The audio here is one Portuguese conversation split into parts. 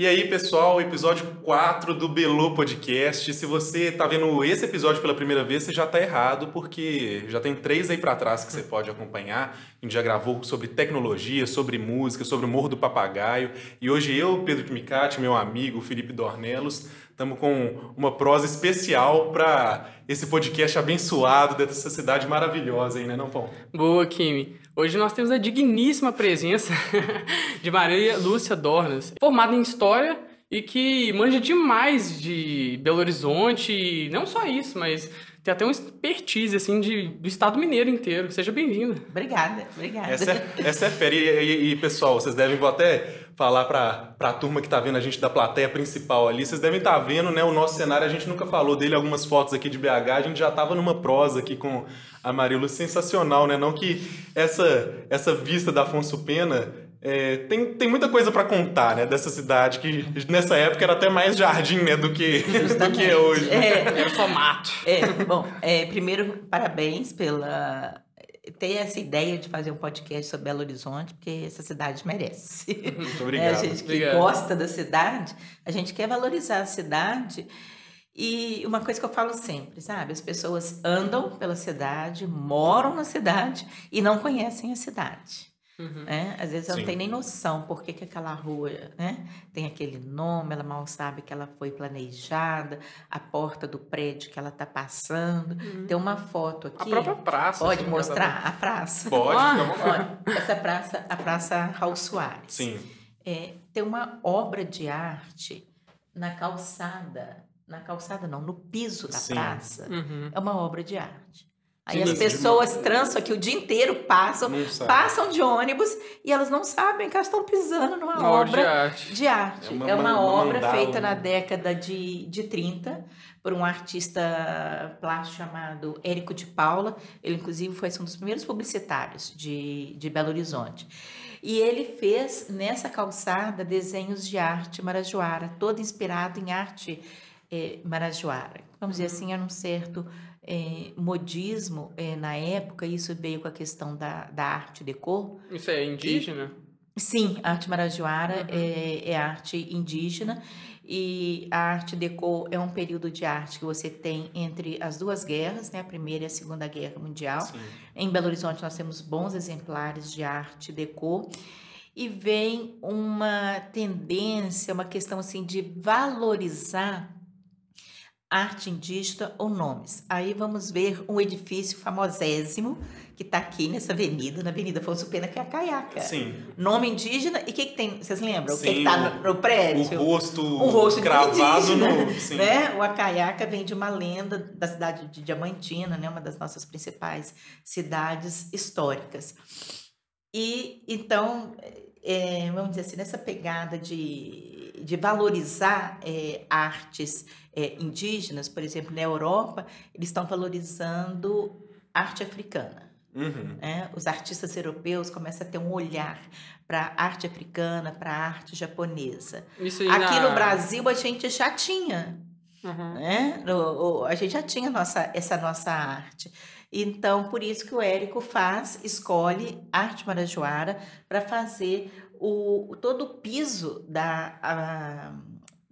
E aí, pessoal, episódio 4 do Belo Podcast. Se você tá vendo esse episódio pela primeira vez, você já tá errado, porque já tem três aí para trás que você pode acompanhar. A gente já gravou sobre tecnologia, sobre música, sobre o Morro do Papagaio. E hoje eu, Pedro Micati, meu amigo Felipe Dornelos, estamos com uma prosa especial para esse podcast abençoado dessa cidade maravilhosa aí, né, não, Pão? Boa, Kimi. Hoje nós temos a digníssima presença de Maria Lúcia Dornas, formada em História e que manja demais de Belo Horizonte, não só isso, mas tem até um expertise, assim, de, do Estado Mineiro inteiro. Seja bem-vinda. Obrigada, obrigada. Essa é, essa é fera. E, e, e, pessoal, vocês devem, até falar para a turma que está vendo a gente da plateia principal ali, vocês devem estar tá vendo, né, o nosso cenário, a gente nunca falou dele, algumas fotos aqui de BH, a gente já estava numa prosa aqui com a Marilu, sensacional, né? Não que essa, essa vista da Afonso Pena é, tem, tem muita coisa para contar, né, dessa cidade que nessa época era até mais jardim, né, do que, do que é hoje. É, era só mato. É, bom, é, primeiro, parabéns pela ter essa ideia de fazer um podcast sobre Belo Horizonte, porque essa cidade merece. Muito obrigado. É, a gente que obrigado. gosta da cidade, a gente quer valorizar a cidade e uma coisa que eu falo sempre, sabe? As pessoas andam pela cidade, moram na cidade e não conhecem a cidade. Uhum. Né? Às vezes ela não tem nem noção por que, que aquela rua né? tem aquele nome, ela mal sabe que ela foi planejada, a porta do prédio que ela está passando. Uhum. Tem uma foto aqui. A própria praça. Pode assim, mostrar a praça. Pode, ah, Essa praça, a Praça Raul Soares. Sim. É, tem uma obra de arte na calçada na calçada não, no piso da Sim. praça, uhum. é uma obra de arte. Aí Sim, as pessoas de... trans aqui o dia inteiro passam, passam de ônibus e elas não sabem que elas estão pisando numa uma obra de arte. De arte. É, uma, é uma, uma obra mandala, feita na década de, de 30 por um artista plástico chamado Érico de Paula. Ele, inclusive, foi um dos primeiros publicitários de, de Belo Horizonte. E ele fez nessa calçada desenhos de arte marajoara, todo inspirado em arte é, marajoara. Vamos dizer assim, era um certo é, modismo é, na época, isso veio com a questão da, da arte decor. Isso é indígena? E, sim, a arte marajoara uhum. é, é arte indígena e a arte deco é um período de arte que você tem entre as duas guerras, né, a Primeira e a Segunda Guerra Mundial. Sim. Em Belo Horizonte nós temos bons exemplares de arte deco e vem uma tendência, uma questão assim de valorizar arte indígena ou nomes. Aí vamos ver um edifício famosésimo que está aqui nessa avenida, na Avenida Afonso Pena, que é a Caiaca. Sim. Nome indígena. E o que, que tem? Vocês lembram? Sim, o que está no, no, prédio? O rosto, o rosto cravado no. Sim. Né? O Acaiaca vem de uma lenda da cidade de Diamantina, né? uma das nossas principais cidades históricas. E então, é, vamos dizer assim, nessa pegada de, de valorizar é, artes é, indígenas, por exemplo, na Europa, eles estão valorizando arte africana. Uhum. Né? Os artistas europeus começam a ter um olhar para arte africana, para arte japonesa. Aqui na... no Brasil a gente já tinha, uhum. né? No, a gente já tinha nossa, essa nossa arte. Então, por isso que o Érico faz, escolhe arte marajoara para fazer o, todo o piso da, a,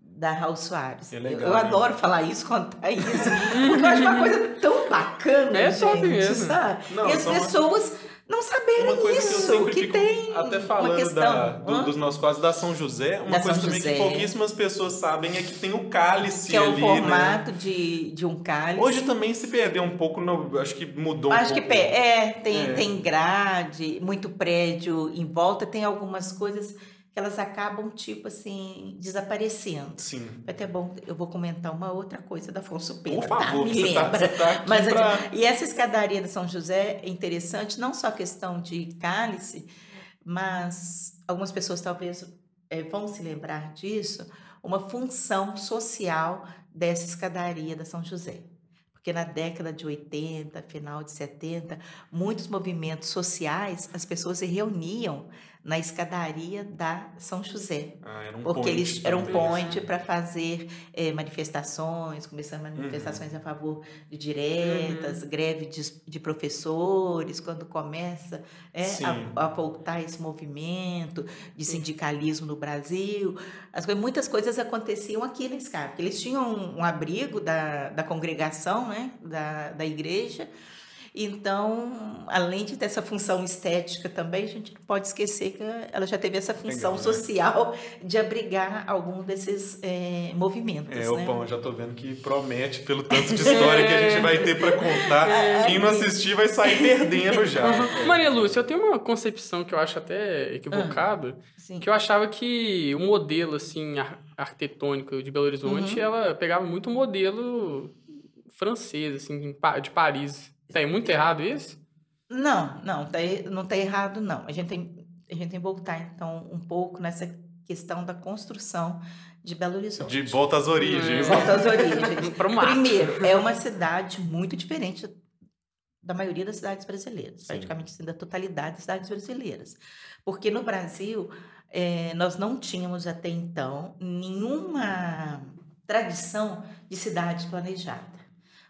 da Raul Soares. É legal, eu, eu adoro falar isso, contar isso, porque eu acho uma coisa tão bacana, é gente, mesmo. sabe? Não, e as pessoas não saberem isso, que, que tem até falando questão, da, do, dos nossos quadros da São José, uma da coisa São também José. que pouquíssimas pessoas sabem é que tem o cálice que é o né? formato né? de, de um cálice. Hoje também se perdeu um pouco, no, acho que mudou acho um pouco. que é, tem, é. tem grade, muito prédio em volta, tem algumas coisas elas acabam, tipo assim, desaparecendo. Sim. Vai até bom, eu vou comentar uma outra coisa da Afonso Pena. Por favor, tá? Me você lembra. Tá, tá Mas, pra... E essa escadaria de São José é interessante, não só a questão de cálice, mas algumas pessoas talvez é, vão se lembrar disso, uma função social dessa escadaria da São José porque na década de 80, final de 70, muitos movimentos sociais, as pessoas se reuniam na escadaria da São José. Ah, era um porque point eles eram um ponte para fazer eh, manifestações, começando Uhum. manifestações a favor de diretas, greve de, de professores, quando começa Sim. a, a voltar esse movimento de sindicalismo no Brasil. As, muitas coisas aconteciam aqui na porque Eles tinham um, um abrigo da, da congregação, né, da, da igreja, então, além de ter essa função estética também, a gente não pode esquecer que ela já teve essa função Legal, né? social de abrigar algum desses eh, movimentos. É, né? o pão, já tô vendo que promete pelo tanto de história que a gente vai ter pra contar. É. Quem não assistir vai sair perdendo já. Maria Lúcia, eu tenho uma concepção que eu acho até equivocada, Sim. que eu achava que o modelo, assim, ar- arquitetônico de Belo Horizonte, ela pegava muito o modelo francês, assim, de Paris. Aí muito errado isso? Não, não, tá, não está errado, não. A gente, tem, a gente tem que voltar, então, um pouco nessa questão da construção de Belo Horizonte. De volta às origens. né? Volta às origens. Primeiro, é uma cidade muito diferente da maioria das cidades brasileiras, Sim. praticamente assim, da totalidade das cidades brasileiras. Porque no Brasil, eh, nós não tínhamos até então nenhuma tradição de cidade planejada.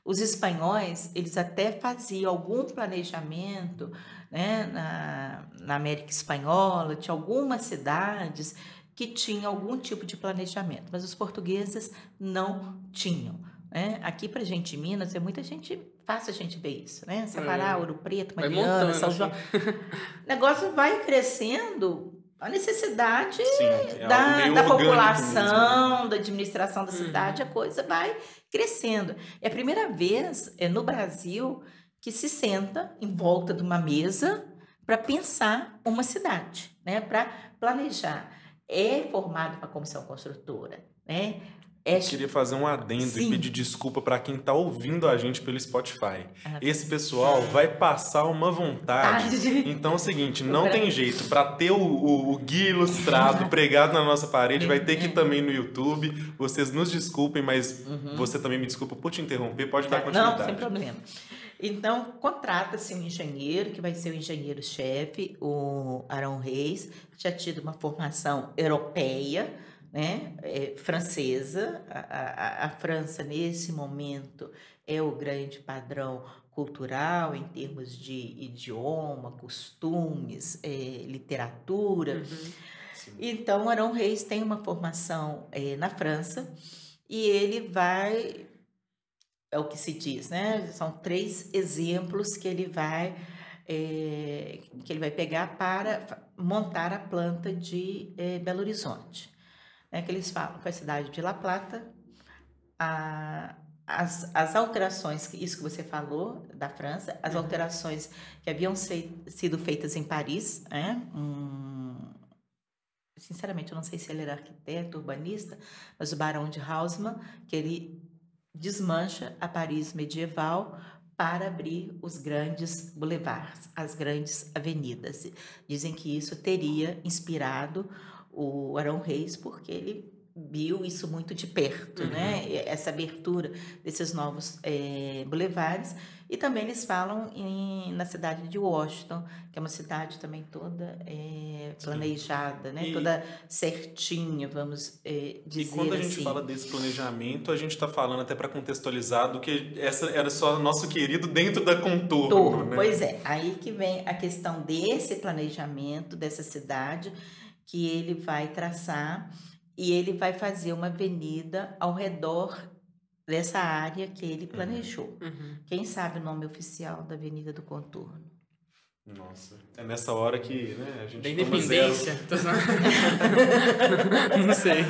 Os espanhóis, eles até faziam algum planejamento né, na, na América Espanhola, tinha algumas cidades que tinham algum tipo de planejamento, mas os portugueses não tinham. Né? Aqui para gente em Minas é muita gente fácil a gente ver isso, né? Separar É. Ouro Preto, Mariana, São assim. João. O negócio vai crescendo a necessidade Sim, é da, da orgânico população, mesmo, né? da administração da Uhum. cidade, a coisa vai crescendo. É a primeira vez é, no Brasil que se senta em volta de uma mesa para pensar uma cidade, né? para planejar. É formado para a comissão construtora. Né? Eu queria fazer um adendo Sim. e pedir desculpa pra quem tá ouvindo a gente pelo Spotify. Ah, Esse pessoal vai passar uma vontade. Tarde. Então é o seguinte, não tem jeito. Pra ter o, o, o guia ilustrado pregado na nossa parede, vai ter que ir também no YouTube. Vocês nos desculpem, mas você também me desculpa por te interromper. Pode dar Uhum. Tá, Não, continuidade. sem problema. Então, contrata-se um engenheiro, que vai ser o engenheiro-chefe, o Arão Reis, que já tido uma formação europeia, né, é, francesa. A, a- a França, nesse momento, é o grande padrão cultural em termos de idioma, costumes, é, literatura. Então, Arão Reis tem uma formação eh, na França e ele vai, é o que se diz, né? São três exemplos que ele vai eh, que ele vai pegar para montar a planta de eh, Belo Horizonte. Né? Que eles falam foi a cidade de La Plata, a- as, as alterações, isso que você falou da França, as alterações que haviam sido feitas em Paris, né? Um, sinceramente, eu não sei se ele era arquiteto, urbanista, mas o Barão de Haussmann, que ele desmancha a Paris medieval para abrir os grandes boulevards, as grandes avenidas. Dizem que isso teria inspirado o Arão Reis, porque ele viu isso muito de perto, né? E Essa abertura desses novos eh, boulevards. E também eles falam em- na cidade de Washington, que é uma cidade também toda eh, planejada, né? E- Toda certinha, vamos E dizer quando a gente assim. fala desse planejamento, a gente está falando até para contextualizar do que essa era só nosso querido dentro da contorno, Torno, né? Pois é, aí que vem a questão desse planejamento dessa cidade que ele vai traçar e ele vai fazer uma avenida ao redor dessa área que ele planejou. Uhum. Quem sabe o nome oficial da Avenida do Contorno? Nossa, é nessa hora que né, a gente Da independência. Não sei.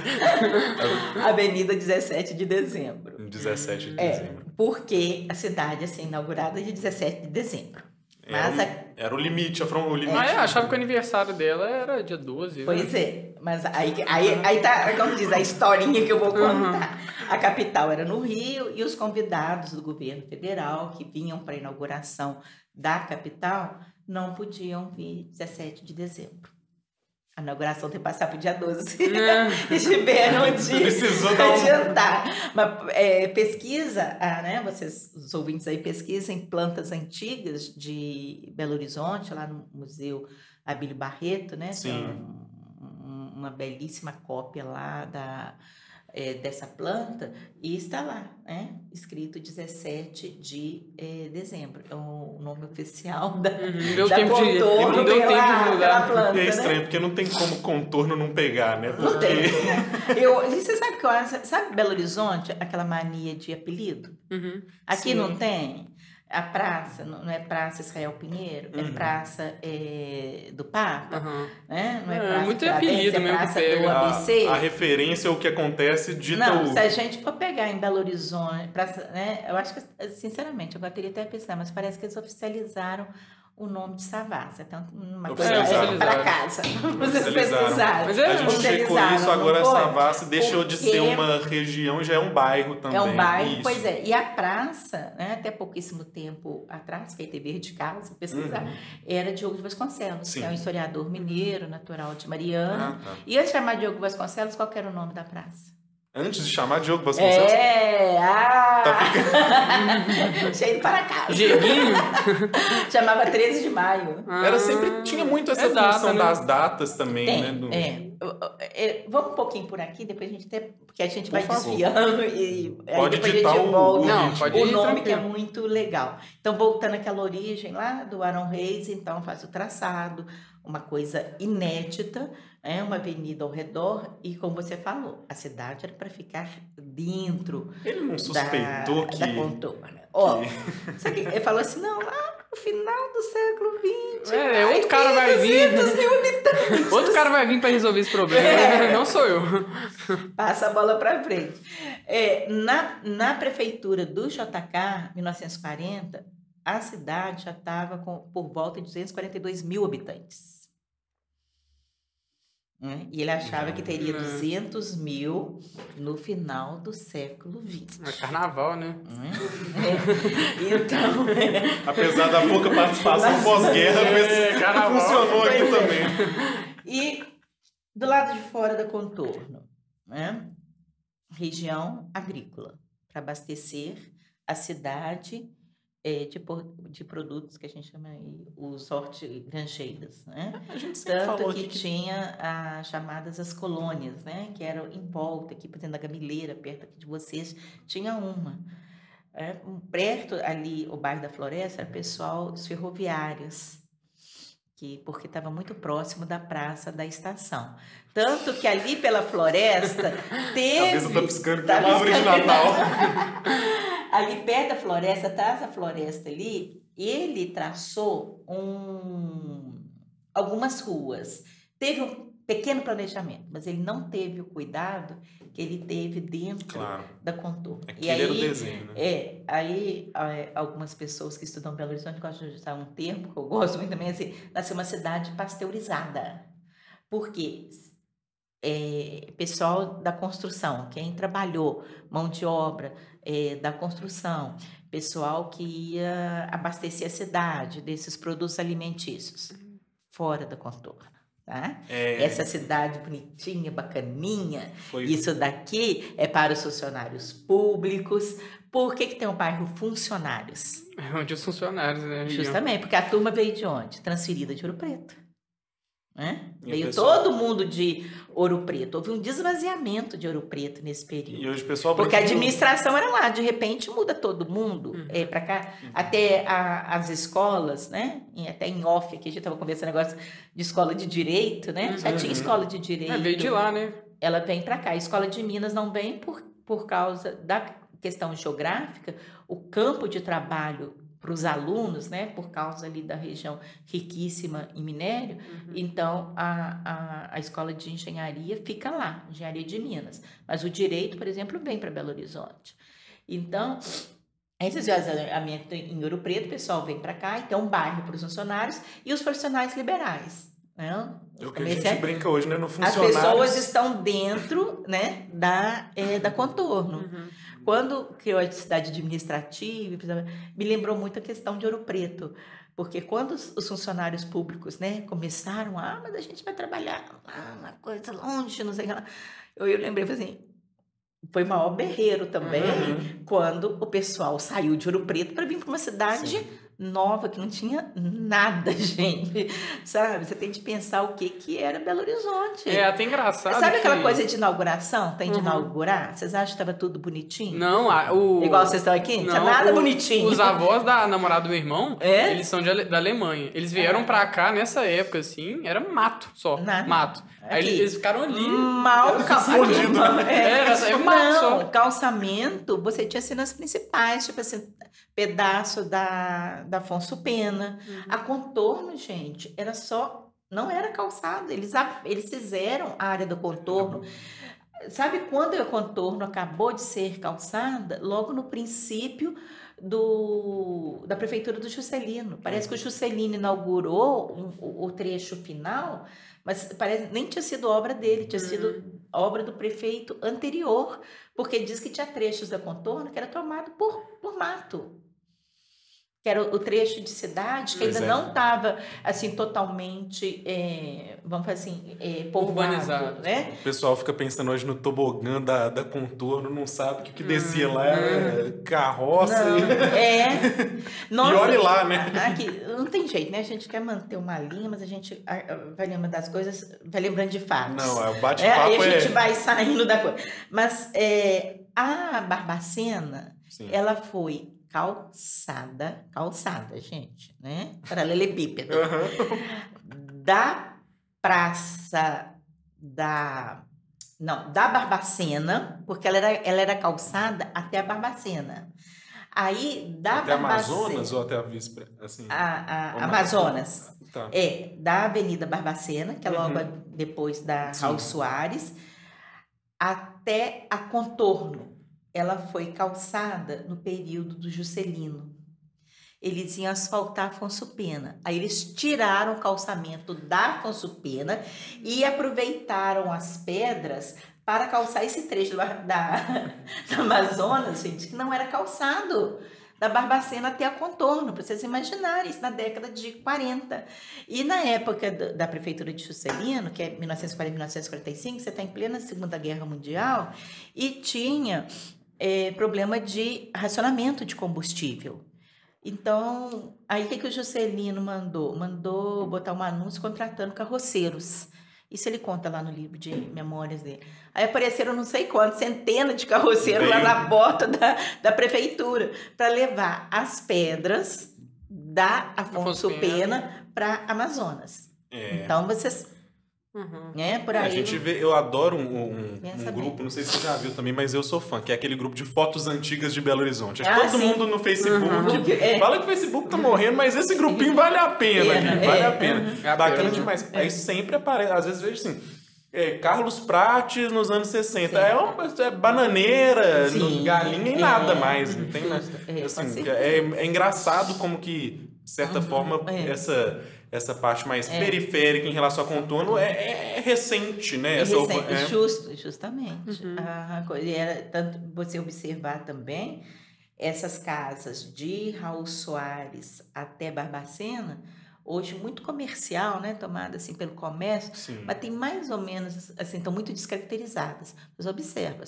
Avenida 17 de Dezembro. Em 17 de É, dezembro. porque a cidade assim inaugurada de 17 de dezembro. Era, Mas a- era o limite, a from- o limite. Ah, eu achava que o aniversário dela era dia 12. né? Pois é, mas aí, aí, aí tá, como diz, a historinha que eu vou contar. A capital era no Rio e os convidados do governo federal que vinham para a inauguração da capital não podiam vir 17 de dezembro. A inauguração tem que passar para o dia 12. Eles tiveram de Precisou dar um- adiantar. Mas é, pesquisa, ah, né? Vocês, os ouvintes aí, pesquisem plantas antigas de Belo Horizonte, lá no Museu Abílio Barreto, né? Sim. Tem um- um- uma belíssima cópia lá da, é, dessa planta e está lá, né? Escrito 17 de é, dezembro. É o nome oficial da, Uhum, Deu da tempo de. contorno Não deu pela- tempo de mudar. planta, É né? estranho, porque não tem como contorno não pegar, né? Não Porque- tem. né? Eu, e você sabe que eu acho, sabe Belo Horizonte, aquela mania de apelido? Uhum. Aqui Sim. não tem. A praça, não é Praça Israel Pinheiro, é Uhum. Praça é, do Papa, Aham. né? Não é, É, Praça muito Tiradentes, apelido é mesmo Praça do A, ABC. a referência, o que acontece, dita Não, se a gente for pegar em Belo Horizonte, praça, né, eu acho que, sinceramente, eu teria até pesquisar, mas parece que eles oficializaram o nome de Savassi. Então, uma coisa é para casa. Vocês Oficializaram. Mas é- A gente checou Oficializaram, isso, agora? Savassi deixou de ser uma região, já é um bairro também. É um bairro, Isso. pois é. E a praça, né, até pouquíssimo tempo atrás, que aí teve de casa, pesquisar, Uhum. era Diogo de Vasconcelos, Sim. que é um historiador mineiro, natural de Mariana. Ah, tá. E antes de chamar Diogo Vasconcelos, qual era o nome da praça? Antes de chamar Diogo Vasconcelos, É, ah! Tá Cheio de para casa. Jeguinho? Chamava 13 de maio. era sempre, tinha muito essa É data, função né? das datas também, Tem, né? do- é. É, Vamos um pouquinho por aqui, depois a gente até. Porque a gente Por vai favor. desviando e aí Pode depois a ditar gente o- volta. o Não, pode o ir nome que é muito legal. Então, voltando àquela origem lá do Aaron Reis, então faz o traçado, uma coisa inédita, é uma avenida ao redor, e como você falou, a cidade era para ficar dentro Ele não da, suspeitou que... da Ó, sabe que ele falou assim, não, lá no final do século XX. É, outro cara vai vir. 200 mil habitantes. Outro cara vai vir pra resolver esse problema. É. Não sou eu. Passa a bola para frente. É, na, na prefeitura do JK, 1940, a cidade já estava por volta de 242 mil habitantes. Né? E ele achava que teria Hum. 200 mil no final do século XX. É carnaval, né? né? É. Então, Apesar da pouca participação pós-guerra, É, mas carnaval. funcionou aqui é. também. E do lado de fora da contorno, né? região agrícola, para abastecer a cidade eh, de, de produtos que a gente chama aí os hortigranjeiros, né? A gente Tanto que, que tinha as chamadas as colônias, né? Que eram em volta, aqui, por exemplo, da Gamileira, perto aqui de vocês, tinha uma. É, perto ali, o bairro da Floresta, era o pessoal dos ferroviários, que, porque estava muito próximo da praça da estação. Tanto que ali pela floresta teve. cabeça tá piscando que Tá é uma árvore de piscando. Natal. ali perto da floresta, atrás da floresta ali, ele traçou um, algumas ruas. Teve um pequeno planejamento, mas ele não teve o cuidado que ele teve dentro Claro, da contorno. aquele era o desenho, né? É, aí é, algumas pessoas que estudam Belo Horizonte gostam de usar um termo que eu gosto muito também, assim, nasceu uma cidade pasteurizada. Por quê? É, pessoal da construção, quem trabalhou, mão de obra é, da construção, pessoal que ia abastecer a cidade desses produtos alimentícios, fora da contorno. Tá? É, Essa cidade bonitinha, bacaninha, foi isso daqui é para os funcionários públicos. Por que, que tem o bairro Funcionários? É onde os funcionários, né? Justamente, porque a turma veio de onde? Transferida de Ouro Preto. Né? O Veio pessoal- todo mundo de Ouro Preto. Houve um desvaziamento de Ouro Preto nesse período. E hoje o pessoal Porque a administração era lá, de repente muda todo mundo Uhum. é, para cá. Até a- as escolas, né? E até em off aqui, a gente estava conversando negócio de escola de direito, né? Já Uhum. tinha escola de direito. É, veio de lá, né? ela vem para cá. A escola de Minas não vem por, por causa da questão geográfica, o campo de trabalho para os alunos, né, por causa ali da região riquíssima em minério, Uhum. então a, a, a escola de engenharia fica lá, engenharia de Minas. Mas o direito, por exemplo, vem para Belo Horizonte. Então, esse esvaziamento em Ouro Preto, o pessoal vem para cá, então um bairro para os funcionários e os profissionais liberais. Né? É o que a gente comerciantes- brinca hoje, né? No as funcionário. pessoas estão dentro né, da, é, da contorno. Uhum. Quando criou a cidade administrativa, me lembrou muito a questão de Ouro Preto. Porque quando os os funcionários públicos né, começaram, ah, mas a gente vai trabalhar lá, uma coisa longe, não sei o que lá. Eu, eu lembrei, assim, foi maior berreiro também Uhum. quando o pessoal saiu de Ouro Preto para vir para uma cidade Sim. Nova, que não tinha nada, gente. Sabe? Você tem de pensar o que, que era Belo Horizonte. É até engraçado. Sabe que... aquela coisa de inauguração? Tem de Uhum. inaugurar? Vocês acham que estava tudo bonitinho? Não, o. Igual vocês estão aqui? Não nada o- bonitinho. Os avós da namorada do meu irmão, É? eles são de da Alemanha. Eles vieram pra cá nessa época, assim, era mato só. Nada. Mato. Aí Aqui. eles, eles ficaram ali. Mal Era cal- escondido, aqui, né? Era, é mato Não, só. calçamento, você tinha cenas principais, tipo assim, pedaço da, da Afonso Pena. Uhum. A contorno, gente, era só. Não era calçado. Eles, eles fizeram a área do contorno. Sabe quando o contorno acabou de ser calçada? Logo no princípio do, da prefeitura do Juscelino. Parece que o Juscelino inaugurou um- o, o trecho final, mas parece nem tinha sido obra dele, tinha sido obra do prefeito anterior, porque diz que tinha trechos da contorno que era tomado por, por mato. Que era o trecho de cidade que Pois ainda é. não estava assim totalmente, é, vamos falar assim, é, povoado, Urbanizado. né? O pessoal fica pensando hoje no tobogã da, da contorno, não sabe que o que descia lá era carroça. Não, e- é. E olhe lá, né? Aqui, não tem jeito, né? A gente quer manter uma linha, mas a gente vai lembrando das coisas, vai lembrando de fatos. Não, é, o É, aí bate-papo a é. gente vai saindo da coisa. Mas é, a Barbacena, Sim. ela foi calçada, calçada, gente, né? Paralelepípedo. Aham. da praça da. Não, da Barbacena, porque ela era, ela era calçada até a Barbacena. Aí, da Até Barbacena. Amazonas ou até a Víspera? Assim. a, a Amazonas. Tá. É, da Avenida Barbacena, que é logo Uhum. depois da Sim. Raul Soares, até a Contorno. Ela foi calçada no período do Juscelino. Eles iam asfaltar Afonso Pena. Aí eles tiraram o calçamento da Afonso Pena e aproveitaram as pedras para calçar esse trecho da, da, da Amazonas, gente, que não era calçado da Barbacena até a Contorno, para vocês imaginarem, isso na década de 40. E na época da, prefeitura de Juscelino, que é 1940 1945, você está em plena Segunda Guerra Mundial, e tinha eh, problema de racionamento de combustível. Então, aí o que, que o Juscelino mandou? Mandou botar um anúncio contratando carroceiros. Isso ele conta lá no livro de memórias dele. Aí apareceram não sei quantos, centenas de carroceiros lá Veio. na porta da, da prefeitura para levar as pedras da Afonso Afonso Pena. Pena para Amazonas. É. Então vocês, Uhum. né, por É, aí. a gente vê, eu adoro um, um- um grupo, não sei se você já viu também, mas eu sou fã, que é aquele grupo de fotos antigas de Belo Horizonte. Ah, todo sim. mundo no Facebook Uhum. É. fala que o Facebook tá morrendo, mas esse grupinho vale a pena, É, gente, vale é, a pena. uhum. É a Bacana pena. demais. É. Aí sempre aparece, às vezes vejo assim, é, Carlos Prates nos anos 60. Sim. É uma é bananeira, Sim. não- galinha e É. nada mais. Não tem. É, com Assim, é, é engraçado como que, de certa Uhum. forma, É. essa, essa parte mais É. periférica em relação ao contorno é, é recente, né? É Essa recente, é. Justo, justamente. Uhum. A coisa, e era tanto você observar também essas casas de Raul Soares até Barbacena, hoje muito comercial, né, tomada assim pelo comércio, Sim. mas tem mais ou menos assim, estão muito descaracterizadas. Você observa,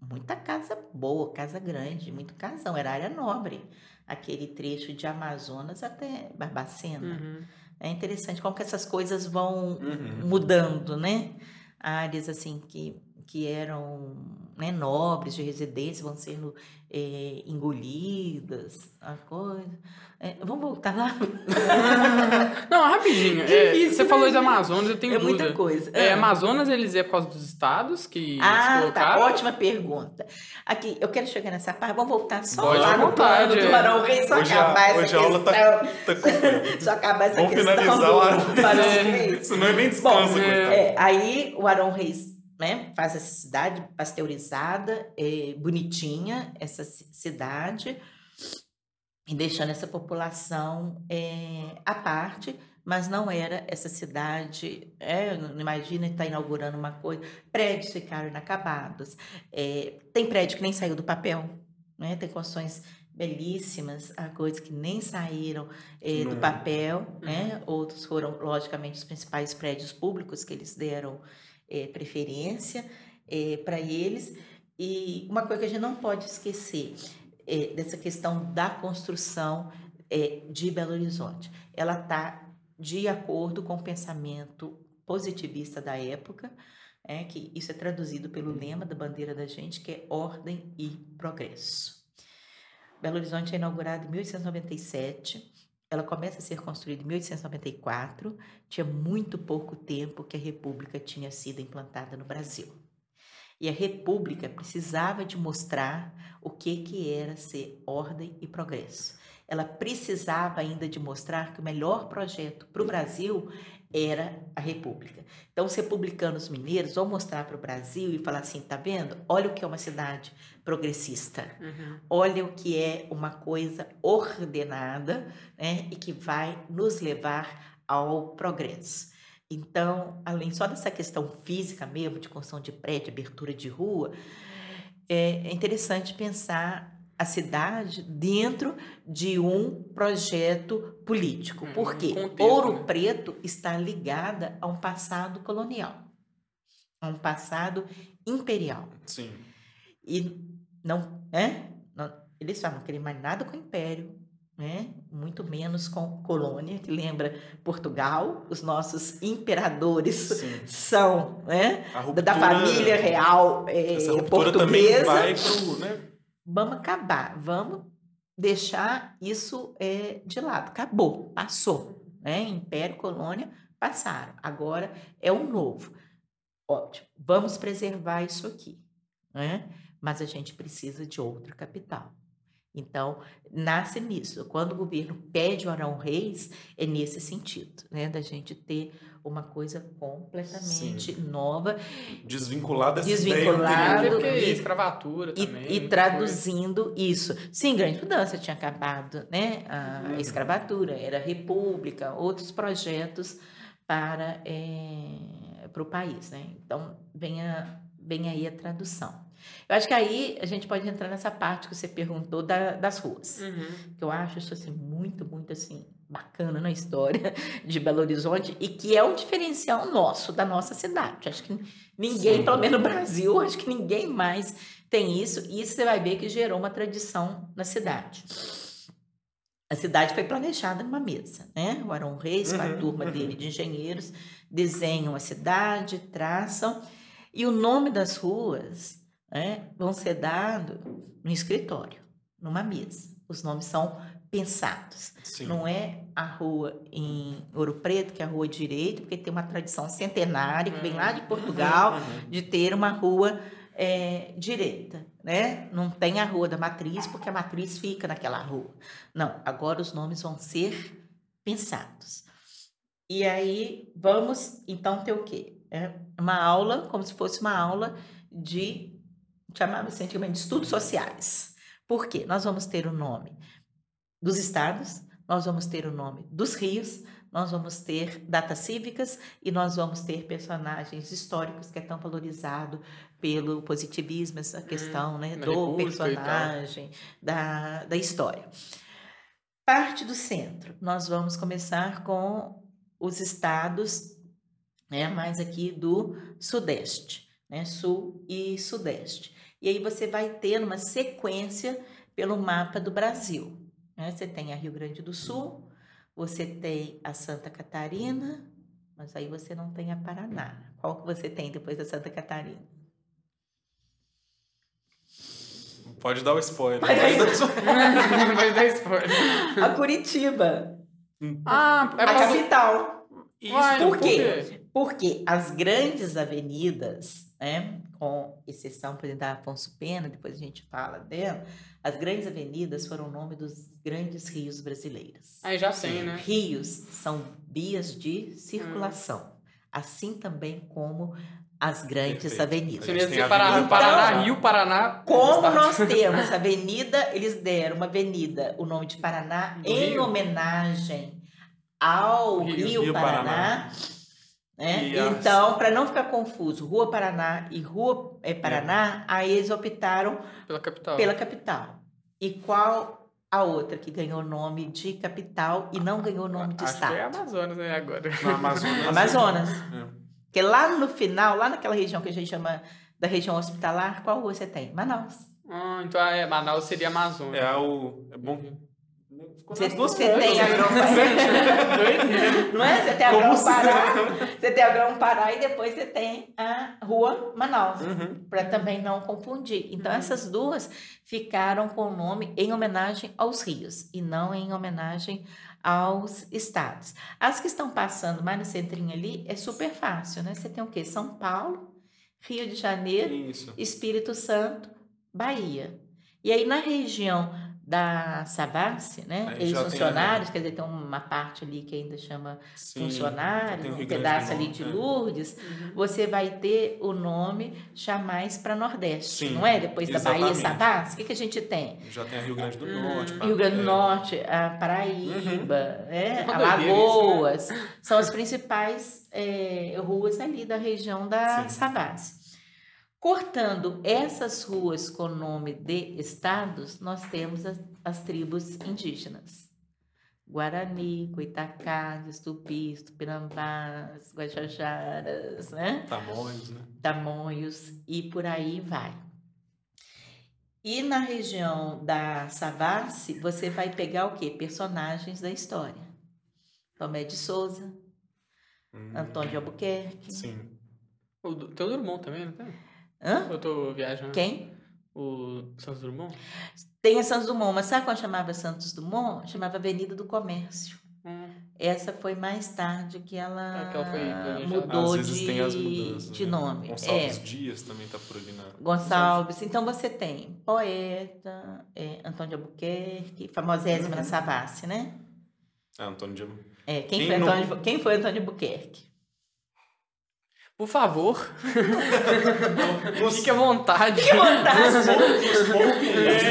muita casa boa, casa grande, muito casão, era área nobre, aquele trecho de Amazonas até Barbacena. Uhum. É interessante como que essas coisas vão Uhum. mudando, né? Áreas assim que, que eram né, nobres de residência vão sendo eh, engolidas, a coisa. É, vamos voltar lá? Não, rapidinho. é, Difícil, você né, falou de gente? Amazonas, eu tenho é dúvida. muita coisa. É, Ah. Amazonas, eles é por causa dos estados que eles Ah, tá. colocaram? Ótima pergunta. Aqui, eu quero chegar nessa parte. Vamos voltar só Pode lá no plano do é. Marão Reis, só Hoje a, acabar essa hoje a aula tá, questão. tá completa. Só acabar essa Vamos questão finalizar do É. Reis. Senão ele nem descansa, Bom. É, aí o Arão Reis né, faz essa cidade pasteurizada, é, bonitinha, essa ci- cidade, e deixando essa população é, à parte, mas não era essa cidade. É, não imagina estar inaugurando uma coisa. Prédios ficaram inacabados. É, tem prédio que nem saiu do papel, né? tem construções belíssimas, há coisas que nem saíram eh, do Não. papel, né? Outros foram, logicamente, os principais prédios públicos que eles deram eh, preferência para eles. E uma coisa que a gente não pode esquecer eh, dessa questão da construção é, de Belo Horizonte. Ela está de acordo com o pensamento positivista da época, é, que isso é traduzido pelo lema da bandeira da gente, que é ordem e progresso. Belo Horizonte é inaugurado em 1897, ela começa a ser construída em 1894, tinha muito pouco tempo que a República tinha sido implantada no Brasil. E a República precisava de mostrar o que, que era ser ordem e progresso. Ela precisava ainda de mostrar que o melhor projeto para o Brasil era a República. Então, os republicanos mineiros vão mostrar para o Brasil e falar assim: tá vendo? Olha o que é uma cidade progressista. Uhum. Olha o que é uma coisa ordenada né, e que vai nos levar ao progresso. Então, além só dessa questão física mesmo, de construção de prédio, abertura de rua, é interessante pensar a cidade dentro de um projeto político. Hum, porque um Ouro né? Preto está ligada a um passado colonial, a um passado imperial. Sim. E não, né? Não, eles falam, não querem mais nada com o império, né? muito menos com colônia, que lembra Portugal, os nossos imperadores Sim. são né? Ruptura, da família real é, portuguesa. Também pro, né? vamos acabar, vamos deixar isso é, de lado. Acabou, passou. Né? Império, colônia, passaram. Agora é o novo. Ótimo, vamos preservar isso aqui. Né? Mas a gente precisa de outra capital. Então, nasce nisso. Quando o governo pede o Arão Reis, é nesse sentido, né? Da gente ter uma coisa completamente Sim. nova. Desvinculada Desvinculada. E, escravatura e, também. E traduzindo foi. isso. Sim, grande mudança tinha acabado, né? A uhum. escravatura, era república, outros projetos para, é, para o país, né? Então, vem, a, vem aí a tradução. Eu acho que aí a gente pode entrar nessa parte que você perguntou da, das ruas. Uhum. Que eu acho isso assim, muito, muito assim, bacana na história de Belo Horizonte e que é um diferencial nosso, da nossa cidade. Acho que ninguém, Sim. pelo menos no Brasil, acho que ninguém mais tem isso. E isso você vai ver que gerou uma tradição na cidade. A cidade foi planejada numa mesa, né? O Arão Reis, com a uhum, turma uhum. dele de engenheiros, desenham a cidade, traçam. E o nome das ruas né, vão ser dados no escritório, numa mesa. Os nomes são pensados. Sim. Não é a rua em Ouro Preto, que é a rua direita, porque tem uma tradição centenária que vem lá de Portugal uhum. de ter uma rua é, direita, né? Não tem a rua da matriz, porque a matriz fica naquela rua. Não, agora os nomes vão ser pensados. E aí vamos então ter o quê? É uma aula, como se fosse uma aula de chamava-se antigamente de estudos sociais. Por quê? Nós vamos ter o nome dos estados, nós vamos ter o nome dos rios, nós vamos ter datas cívicas e nós vamos ter personagens históricos que é tão valorizado pelo positivismo, essa hum, questão hum, né, do personagem, da, da história. Parte do centro, nós vamos começar com os estados né, mais aqui do Sudeste, né, Sul e Sudeste. E aí você vai ter uma sequência pelo mapa do Brasil. Né? Você tem a Rio Grande do Sul, você tem a Santa Catarina, mas aí você não tem a Paraná. Qual que você tem depois da Santa Catarina? Pode dar o spoiler. Pode dar, Pode dar spoiler. A Curitiba. Ah, é a capital. Isso, por quê? Porque as grandes avenidas, né, com exceção, por exemplo, da Afonso Pena, depois a gente fala dela, as grandes avenidas foram o nome dos grandes rios brasileiros. Aí já sei, né? Rios são vias de circulação, hum. assim também como as grandes Perfeito. avenidas. Você dizer Paraná, então, Paraná, Rio, Paraná. Como nós temos avenida, eles deram uma avenida, o nome de Paraná, Do em Rio. homenagem ao Rio, Rio, Rio Paraná. Paraná né? Então, para não ficar confuso, Rua Paraná e Rua é, Paraná, é. aí eles optaram pela capital. pela capital. E qual a outra que ganhou o nome de capital e não ganhou o nome de Acho estado? Que é Amazonas, né, agora. No Amazonas. Amazonas. É. Porque lá no final, lá naquela região que a gente chama da região hospitalar, qual rua você tem? Manaus. Ah, então é, Manaus seria Amazonas. É o. É bom Ficou Você, nas duas você tem né? a Grão Não é? Você tem a Como Grão se- Pará, você tem a Grão Pará e depois você tem a Rua Manaus, Uhum. para também não confundir. Então, essas duas ficaram com o nome em homenagem aos rios e não em homenagem aos estados. As que estão passando mais no centrinho ali é super fácil, né? Você tem o quê? São Paulo, Rio de Janeiro, Isso. Espírito Santo, Bahia. E aí na região da Savassi, né, Aí ex-funcionários, quer dizer, tem uma parte ali que ainda chama Sim, funcionário, tem um pedaço ali de é. Lourdes, você vai ter o nome já mais para Nordeste, Sim, não é? Depois da Bahia, exatamente. Savassi, o que, que a gente tem? Já tem a Rio Grande do Hum, Norte. Rio Grande do Norte, a Paraíba, é, Uma doideira Alagoas, são as principais é, ruas ali da região da. Savassi. Cortando essas ruas com nome de estados, nós temos as, as tribos indígenas. Guarani, Coitacás, Tupis, Tupinambás, Guajajaras, né? Tamoios, né? Tamoios e por aí vai. E na região da Savassi, você vai pegar o quê? Personagens da história. Tomé de Souza, Hum, Antônio de Albuquerque. Sim. O do- tem o Drummond também, não tem? Hã? Eu tô viajando. Quem? O Santos Drummond? Tem a Santos Dumont, mas sabe quando chamava Santos Dumont? Chamava Avenida do Comércio. Hum. Essa foi mais tarde que ela, Ah, que ela mudou de, tem as mudanças. de né? nome. Gonçalves É. Dias também tá por ali na. Gonçalves. Então você tem poeta, é, Antônio de Albuquerque, famosésima na Savassi, né? Ah, Antônio de. É, quem, Quem foi não- Antônio, quem foi Antônio de Albuquerque? Por favor, fique à vontade.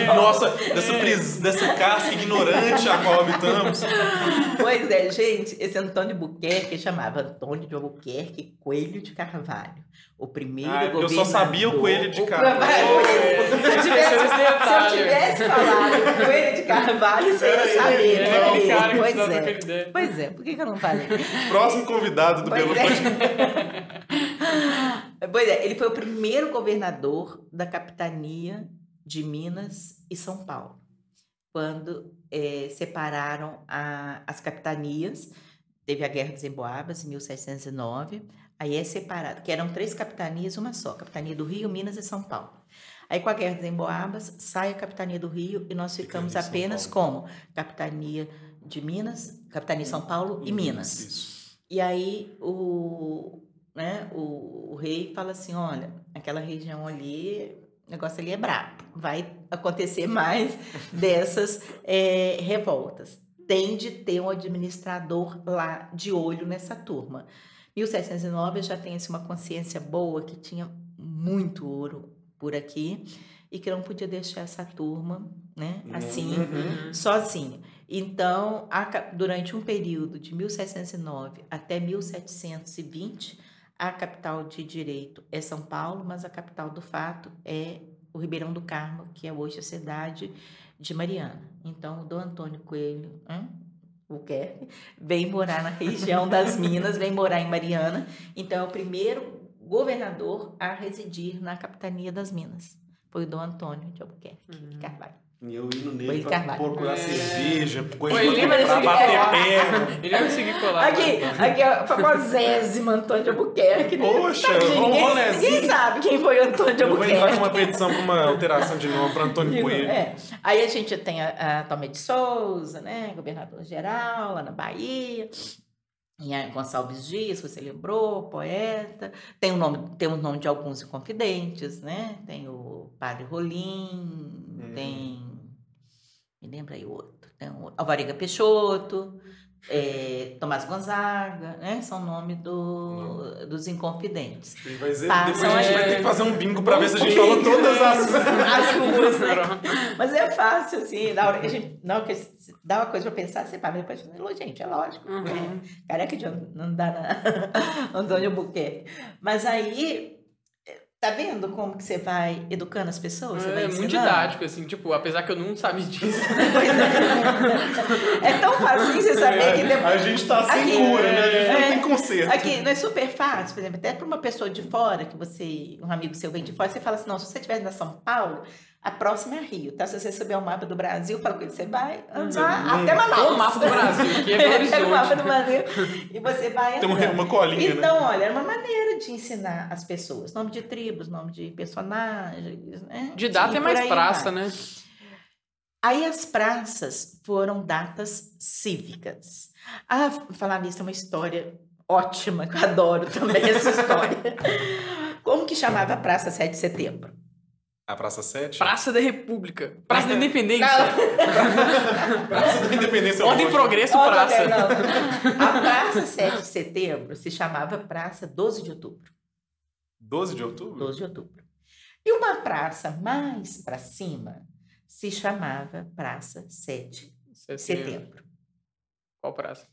Nossa, dessa, pris... dessa casca ignorante a qual habitamos. Pois é, gente, esse Antônio de Albuquerque chamava Antônio de Albuquerque Coelho de Carvalho. O primeiro Ah, eu só governador. sabia o Coelho de o Carvalho. Se eu tivesse, Esse se eu detalhe. tivesse falado Coelho de Carvalho, você ia saber, É né? pois é. Pois é, por que, que eu não falei? Próximo convidado do Pois Belo é. Podcast. Pois é, ele foi o primeiro governador da capitania de Minas e São Paulo, quando eh, separaram a- as capitanias. Teve a Guerra dos Emboabas, em 1709. Aí é separado, que eram três capitanias, uma só, capitania do Rio, Minas e São Paulo. Aí com a Guerra dos Emboabas, sai a capitania do Rio e nós Fica ficamos e apenas como capitania de Minas, capitania de São Paulo e Minas. Isso. E aí o, né, o, o rei fala assim, olha, aquela região ali, o negócio ali é brabo, vai acontecer mais dessas eh, revoltas. Tem de ter um administrador lá de olho nessa turma. 1709 já tem assim, uma consciência boa que tinha muito ouro por aqui e que não podia deixar essa turma né, assim, Uhum. sozinha. Então, durante um período de 1709 até 1720, a capital de direito é São Paulo, mas a capital do fato é o Ribeirão do Carmo, que é hoje a cidade de Mariana. Então, o Dom Antônio Coelho, hein? o Kerr, vem morar na região das Minas, vem morar em Mariana. Então, é o primeiro governador a residir na capitania das Minas. Foi o Dom Antônio de Albuquerque Uhum. Carvalho. E eu indo Coelho nele pra Carvalho. procurar É. cerveja, coisa pra, pra bater perna. Ele vai conseguir colar. Aqui, aqui é o famosésimo Antônio de Albuquerque. né? Poxa, Tadinho, um ninguém, rolezinho. ninguém sabe quem foi o Antônio de Eu vou entrar com Albuquerque. uma petição para uma alteração de nome para Antônio Digo, Coelho. é. Aí a gente tem a, a Tomé de Souza, né? Governador geral lá na Bahia. E a Gonçalves Dias, você lembrou, poeta. Tem o nome, tem o nome de alguns confidentes, né? Tem o Padre Rolim, tem. Me lembra aí o outro. Tem o Alvarenga Peixoto, é, Tomás Gonzaga, né? São nomes do, dos inconfidentes. Vai dizer- Passam depois a gente vai aí. ter que fazer um bingo para ver se a gente falou todas as. As ruas, né? Mas é fácil, assim, na hora que a gente, na hora que dá uma coisa pra pensar, você para, mas depois, "Lô, gente, é lógico. Uhum. né? Careca de não dá na Antônio Buquerque. Mas aí, tá vendo como que você vai educando as pessoas? Você vai É muito didático, assim, tipo, apesar que eu não sabia disso. Pois é. É tão fácil você saber que depois... A gente tá sem Aqui, cura, né? A gente não é. tem conserto. Aqui, não é super fácil, por exemplo, até para uma pessoa de fora, que você, um amigo seu vem de fora, você fala assim, não, se você estiver na São Paulo, A próxima é Rio, tá? Se você souber o mapa do Brasil, fala com ele, você vai andar não- até Manaus. O mapa do Brasil, que é Belo Pega o mapa do Horizonte. Brasil e você vai Tem uma, colinha, né? Então, olha, era uma maneira de ensinar as pessoas. Nome de tribos, nome de personagens, né? De data E é mais aí praça, vai. né? Aí as praças foram datas cívicas. Ah, falar nisso é uma história ótima, que eu adoro também essa história. Como que chamava a Praça 7 de Setembro? A Praça 7? Praça da República. Praça da Independência. Praça da Independência. Ordem e. Progresso Olha, Praça. não. A Praça 7 de Setembro se chamava Praça 12 de Outubro. 12 de outubro? 12 de outubro. E uma praça mais para cima se chamava Praça 7 de Setembro. Qual praça?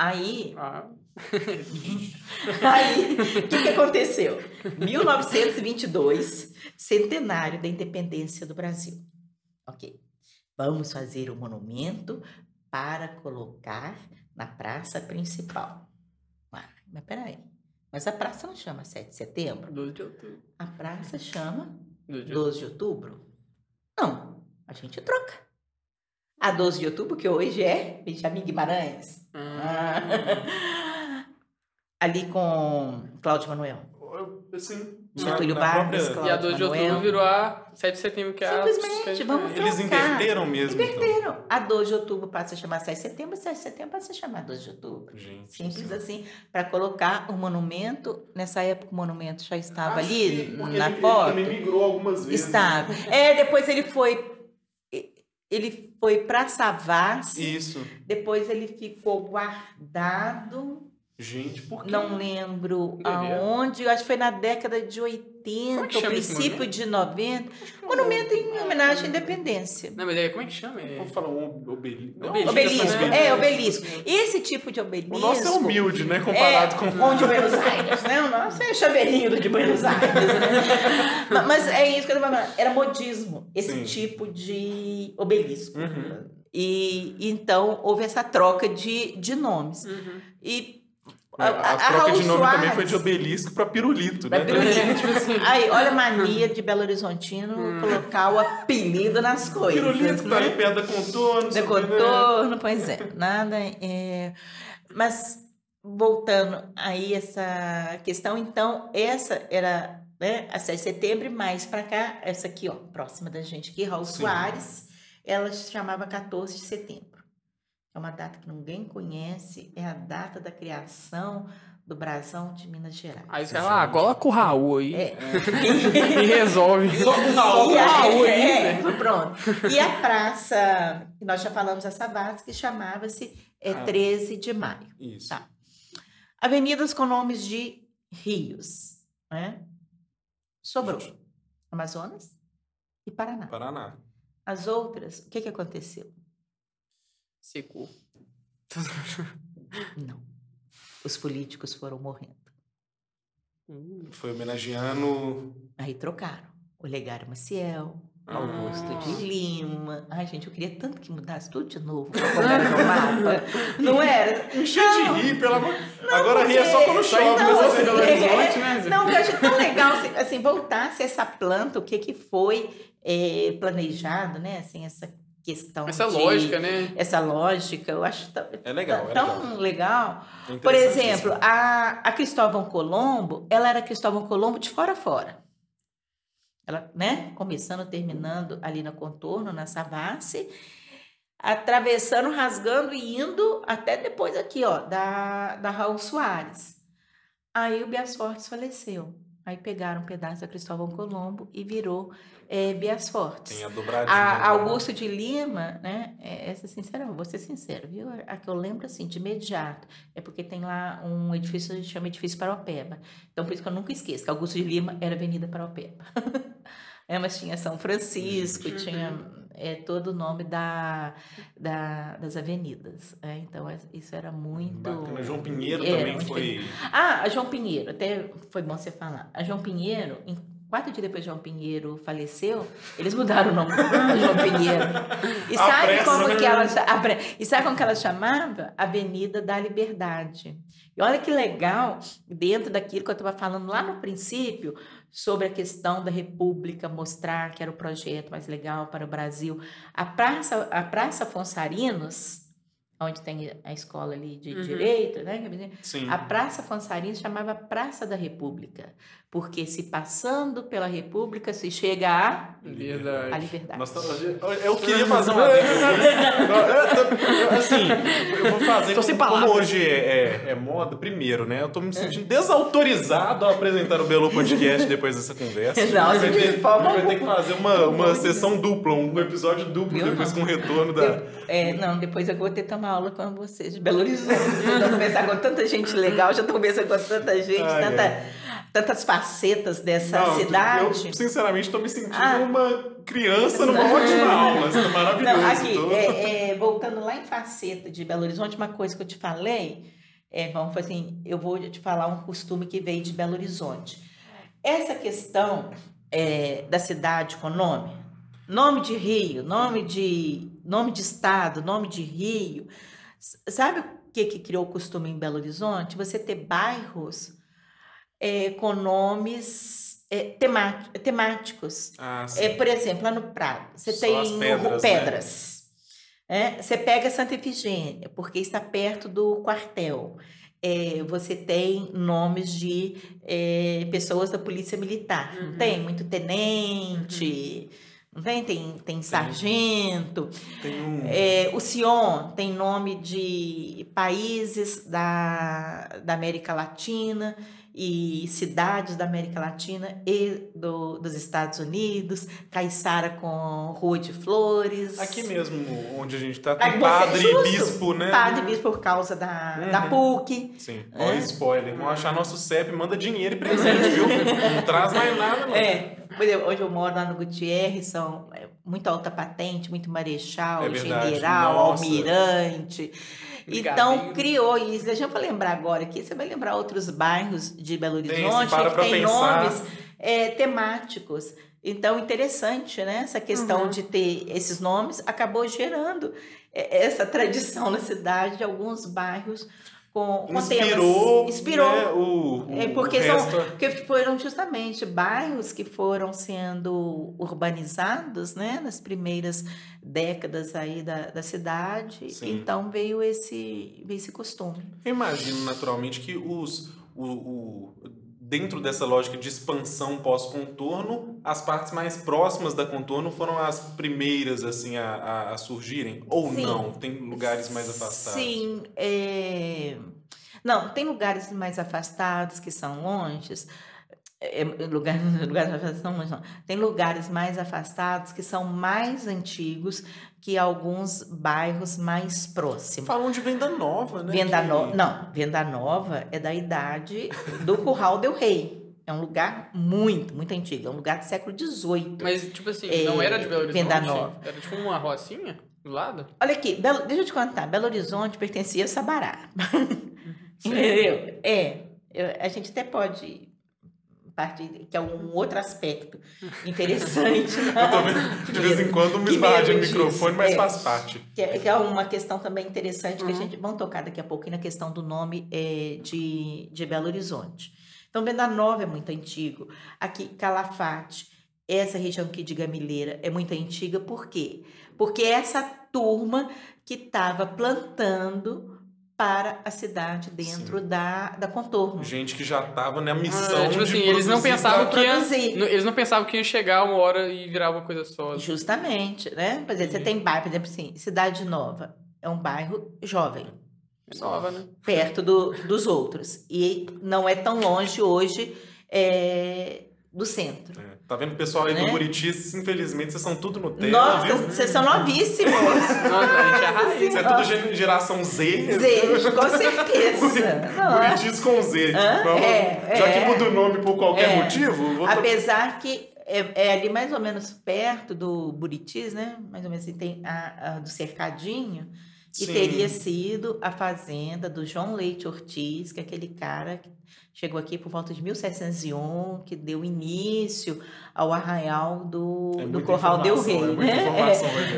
Aí, Ah, aí, o que, que aconteceu? 1922, centenário da independência do Brasil. Ok. Vamos fazer um monumento para colocar na praça principal. Ah, mas peraí. Mas a praça não chama 7 de setembro. 12 de outubro. A praça chama 12 de 12 de outubro? Não, a gente troca. A 12 de outubro, que hoje é Benjamin Guimarães. Ah, Ah. Ali com Cláudio Manuel. Assim, Getúlio na Vargas, própria- E a Cláudio 12 de outubro virou a 7 de setembro, que é a. Simplesmente, vamos Eles trocar. inverteram mesmo. então. Inverteram. A 12 de outubro passa a chamar 7 de setembro, 7 de setembro passa a chamar 12 de outubro. Gente. Simples assim, para colocar o monumento. Nessa época o monumento já estava Acho ali porque na ele- ele foto. também migrou algumas vezes. Estava. É, depois ele foi. Ele foi para Savassi, Isso. depois ele ficou guardado. Gente, por quê? Não lembro Doideira. aonde, acho que foi na década de 80, Como é princípio de 90. Monumento em homenagem à independência. Não, mas aí como é que chama? É... Vamos falar um obelisco. Obelisco, Obelisco, né? é, obelisco. Esse tipo de obelisco. O nosso é humilde, né? É, Comparado com. com o de Buenos Aires, né? O nosso é chaveirinho do de Buenos Aires, né? Ma- Mas é isso que eu tô falando. Era modismo, esse Sim. tipo de obelisco. Uhum. E então houve essa troca de, de nomes. Uhum. E A, a troca Raul de nome também Soares- foi de obelisco pra pirulito, né? Pirulito. É, tipo assim. Aí, olha a mania de Belo Horizontino colocar o apelido nas coisas. Pirulito que tá né? ali perto da contorno. De contorno, pois é, nada. é, Mas voltando aí essa questão, então, essa era né, a 7 de setembro, mais para cá, essa aqui, ó, próxima da gente aqui, Raul Sim. Soares, ela se chamava 14 de setembro. É uma data que ninguém conhece, é a data da criação do Brasão de Minas Gerais. Aí você fala, ah, coloca o Raul aí É. e resolve. O Raul. E a, Raul aí, é, né? pronto. E a praça, que nós já falamos a Savassi, que chamava-se é, Ah. 13 de maio. Isso. Tá. Avenidas com nomes de rios, né? Sobrou Amazonas e Paraná. Paraná. As outras, o que, que aconteceu? Secou. Não. Os políticos foram morrendo. Hum. Foi homenageando. Aí trocaram. Olegário Maciel, Augusto Ah. de Lima. Ai, gente, eu queria tanto que mudasse tudo de novo pra no mapa. Não era? Cheio de rir, pelo amor. Agora é só quando porque- chove. Não, mas assim, Belo Horizonte, né? Não, eu acho tão legal, assim, voltasse essa planta, o que que foi eh, planejado, né? Assim, essa questão Essa de- lógica, né? Essa lógica, eu acho tão, É legal, é tão legal. É Por exemplo, a, a Cristóvão Colombo, ela era Cristóvão Colombo de fora a fora. Ela, né? Começando, terminando ali no contorno, na Savassi, atravessando, rasgando e indo até depois aqui, ó, da, da Raul Soares. Aí o Bias Fortes faleceu. Aí pegaram um pedaço da Cristóvão Colombo e virou é, Bias Fortes. Tem a dobradinha. A? Augusto de Lima, né? é- Essa sincera, vou ser sincero, viu? A que eu lembro assim, de imediato, é porque tem lá um edifício que chama Edifício Paropeba. Então, por isso que eu nunca esqueço, que Augusto de Lima era Avenida Paropeba. é, mas tinha São Francisco, Gente. tinha é, todo o nome da, da- das avenidas. é, então, é- isso era muito. Bacana. João Pinheiro Era também foi. Ah, a João Pinheiro, até foi bom você falar. A João Pinheiro, em quatro dias depois de João Pinheiro faleceu, eles mudaram o nome para João Pinheiro. E A sabe pressa, como né? que ela E sabe como que ela chamava? Avenida da Liberdade. E olha que legal, dentro daquilo que eu estava falando lá no princípio, sobre a questão da República, mostrar que era o projeto mais legal para o Brasil. A Praça, a Praça Fonsarinos, onde tem a escola ali de Uhum. Direito, né? Sim. A Praça Fonsarinos chamava Praça da República, porque se passando pela República se chega à, liberdade. Nós tá- eu queria fazer uma tô- Assim, eu vou fazer Tô sem como, como hoje é, é- é moda, primeiro, né? Eu tô me sentindo desautorizado a apresentar o Belo Podcast depois dessa conversa. Não, vai, ter, vai ter que fazer uma, uma sessão dupla, um episódio duplo Viu, depois não? com o retorno da. É, não, depois eu vou ter que tomar aula com vocês de Belo Horizonte. Eu tô conversando com tanta gente legal, já tô conversando com tanta gente, Ai, tanta, ai. Tantas facetas dessa Não, cidade. Eu, sinceramente, tô me sentindo Ah. uma criança numa ótima aula. Isso tá maravilhoso. Não, aqui, tô- é, é, voltando lá em faceta de Belo Horizonte, uma coisa que eu te falei, é, vamos fazer assim, eu vou te falar um costume que veio de Belo Horizonte. Essa questão é, da cidade com nome, nome de rio, nome de, nome de estado, nome de rio, sabe o que, que criou o costume em Belo Horizonte? Você ter bairros é, com nomes é, temá- temáticos. Ah, sim. É, por exemplo, lá no Prado, você Só tem pedras, né? pedras. É, você pega Santa Efigênia, porque está perto do quartel. É, você tem nomes de é, pessoas da Polícia Militar. Não Uhum. tem? Muito tenente, não tem? Tem, tem sargento. Tem um. É, o Sion tem nome de países da, da América Latina e cidades da América Latina e do, dos Estados Unidos. Caiçara com Rua de Flores. Aqui mesmo, onde a gente tá, Aí tem você- padre e bispo, né? Padre e bispo por causa da, da Uhum. PUC. Sim, É. olha spoiler. Vão achar nosso CEP, manda dinheiro e presente, viu? Não traz mais nada, não. É, onde eu moro lá no Gutierrez, são é, muito alta patente, muito marechal, É general, almirante. Então, criou isso. Deixa eu lembrar agora aqui. Você vai lembrar outros bairros de Belo Tem, Horizonte para que tem pensar. nomes é, temáticos. Então, interessante, né? Essa questão Uhum. de ter esses nomes acabou gerando é, essa tradição na cidade de alguns bairros com, com Inspirou, temas. Inspirou. né, o, o É, porque o são-. Porque foram justamente bairros que foram sendo urbanizados, né, nas primeiras décadas aí da, da cidade. Sim. Então veio esse, veio esse costume. Eu imagino naturalmente que os o, o- dentro dessa lógica de expansão pós-contorno, as partes mais próximas da contorno foram as primeiras assim a, a- a surgirem ou Sim. não? Tem lugares mais afastados? Sim. é, Não, tem lugares mais afastados que são longes. É, lugares, lugares mais afastados são longe, não. Tem lugares mais afastados que são mais antigos que alguns bairros mais próximos. Falam de venda nova, né? Venda que- Nova. Não, Venda Nova é da idade do Curral del Rei. É um lugar muito, muito antigo. É um lugar do século XVIII. Mas, tipo assim, É, não era de Belo Horizonte? Venda Nova. Era tipo uma rocinha do lado? Olha aqui, Belo- deixa eu te contar. Belo Horizonte pertencia a Sabará. Entendeu? É. eu- a gente até pode partir, que é um outro aspecto interessante. Eu tô vendo de vez em quando me no medo microfone, mas É. faz parte. Que é, que é uma questão também interessante que a Uhum. gente vamos tocar daqui a pouquinho na questão do nome é, de, de Belo Horizonte. Então, Venda Nova é muito antigo. Aqui, Calafate, essa região aqui de Gamileira é muito antiga. Por quê? Porque essa turma que estava plantando para a cidade dentro da, da contorno. Gente que já tava na missão Ah, tipo de assim, eles não pensavam que ia, produzir. eles não pensavam que ia chegar uma hora e virar uma coisa só. Justamente, né? Por exemplo, você tem bairro, por exemplo, assim, Cidade Nova é um bairro jovem. Nova, né? perto do- dos outros. E não é tão longe hoje é, do centro. É, Tá vendo o pessoal aí do Né? Buriti? Infelizmente, vocês são tudo Nutella, Nossa, vocês são novíssimos. Nossa, a gente é raiz. Você é tudo ge- geração Z. Z, com certeza. Buritis com Z. Vamos- É, já é. que muda o nome por qualquer É. motivo, Apesar que é, é ali mais ou menos perto do Buritis, né? Mais ou menos assim, tem a, a do Cercadinho. E Sim. teria sido a fazenda do João Leite Ortiz, que é aquele cara que chegou aqui por volta de 1701, que deu início ao arraial do, É do Corral del Rei. é né? né?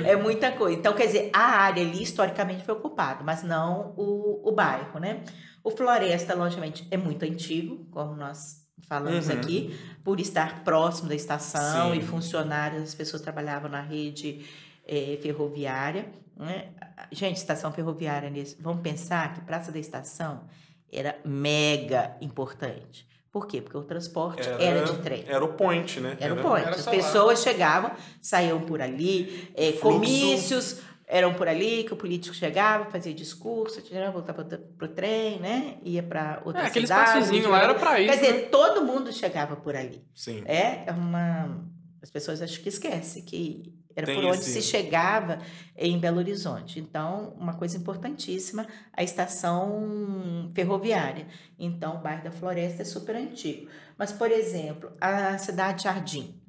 É, é muita coisa. Então, quer dizer, a área ali historicamente foi ocupada, mas não o, o bairro, né? O Floresta, logicamente, é muito antigo, como nós falamos Uhum. aqui, por estar próximo da estação Sim. e funcionários, as pessoas trabalhavam na rede eh, ferroviária. Né? Gente, estação ferroviária, nesse, vamos pensar que Praça da Estação era mega importante. Por quê? Porque o transporte era, de trem. Era o point, né? Era o point. era As pessoas chegavam, saíam por ali, Fluxo. comícios eram por ali, que o político chegava, fazia discurso, voltava para o trem, né? Ia para outra É, aquele cidade. espaçozinho lá era pra Quer isso. dizer, né? todo mundo chegava por ali. Sim. É é uma. As pessoas acho que esquecem que era Tem por onde esse- se chegava em Belo Horizonte. Então, uma coisa importantíssima, a estação ferroviária. Então, o bairro da Floresta é super antigo. Mas, por exemplo, a cidade Jardim.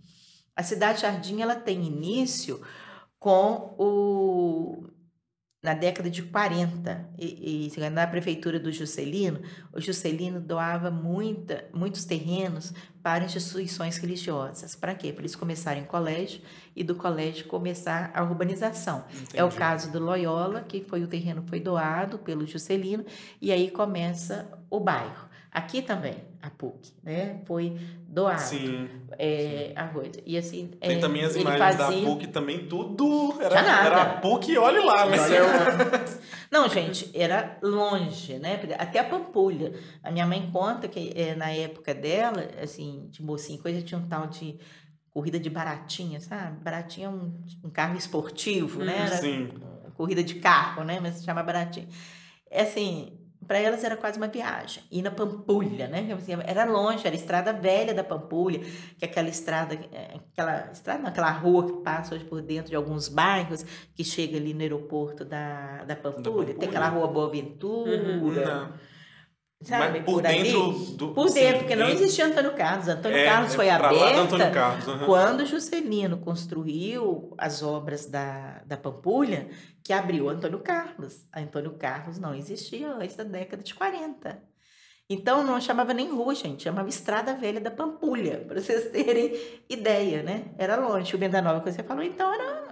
A cidade Jardim ela tem início com o na década de 40, e, e na prefeitura do Juscelino, o Juscelino doava muita, muitos terrenos para instituições religiosas. Para quê? Para eles começarem colégio e do colégio começar a urbanização. É o Entendi. caso do Loyola, que foi o terreno foi doado pelo Juscelino, e aí começa o bairro. Aqui também, a PUC, né? Foi doado Sim. é, a coisa. E assim, Tem é, também as ele imagens da fazia- PUC também, tudo era, era a PUC e olhe lá, né? Olha lá. Não, gente, era longe, né? Até a Pampulha. A minha mãe conta que eh, na época dela, assim, de mocinha, coisa tinha um tal de corrida de baratinha, sabe? Baratinha é um, um carro esportivo, né? Era Sim. corrida de carro, né? Mas se chama baratinha. É assim, para elas era quase uma viagem. Ir na Pampulha, né? Assim, Era longe, era a estrada velha da Pampulha, que é aquela estrada, é, aquela estrada, não, aquela rua que passa hoje por dentro de alguns bairros, que chega ali no aeroporto da, da Pampulha. Pampulha. Tem aquela rua Boa Ventura, Não. Sabe? Mas por, ali. dentro do. Por sim, dentro, porque não em- existia Antônio Carlos. Antônio é, Carlos é foi aberta Carlos. aham. quando Juscelino construiu as obras da, da Pampulha, que abriu Antônio Carlos. Antônio Carlos não existia antes da década de 40. Então não chamava nem rua, gente, chamava Estrada Velha da Pampulha, para vocês terem ideia, né? Era longe. O Benda Nova que você falou, então era?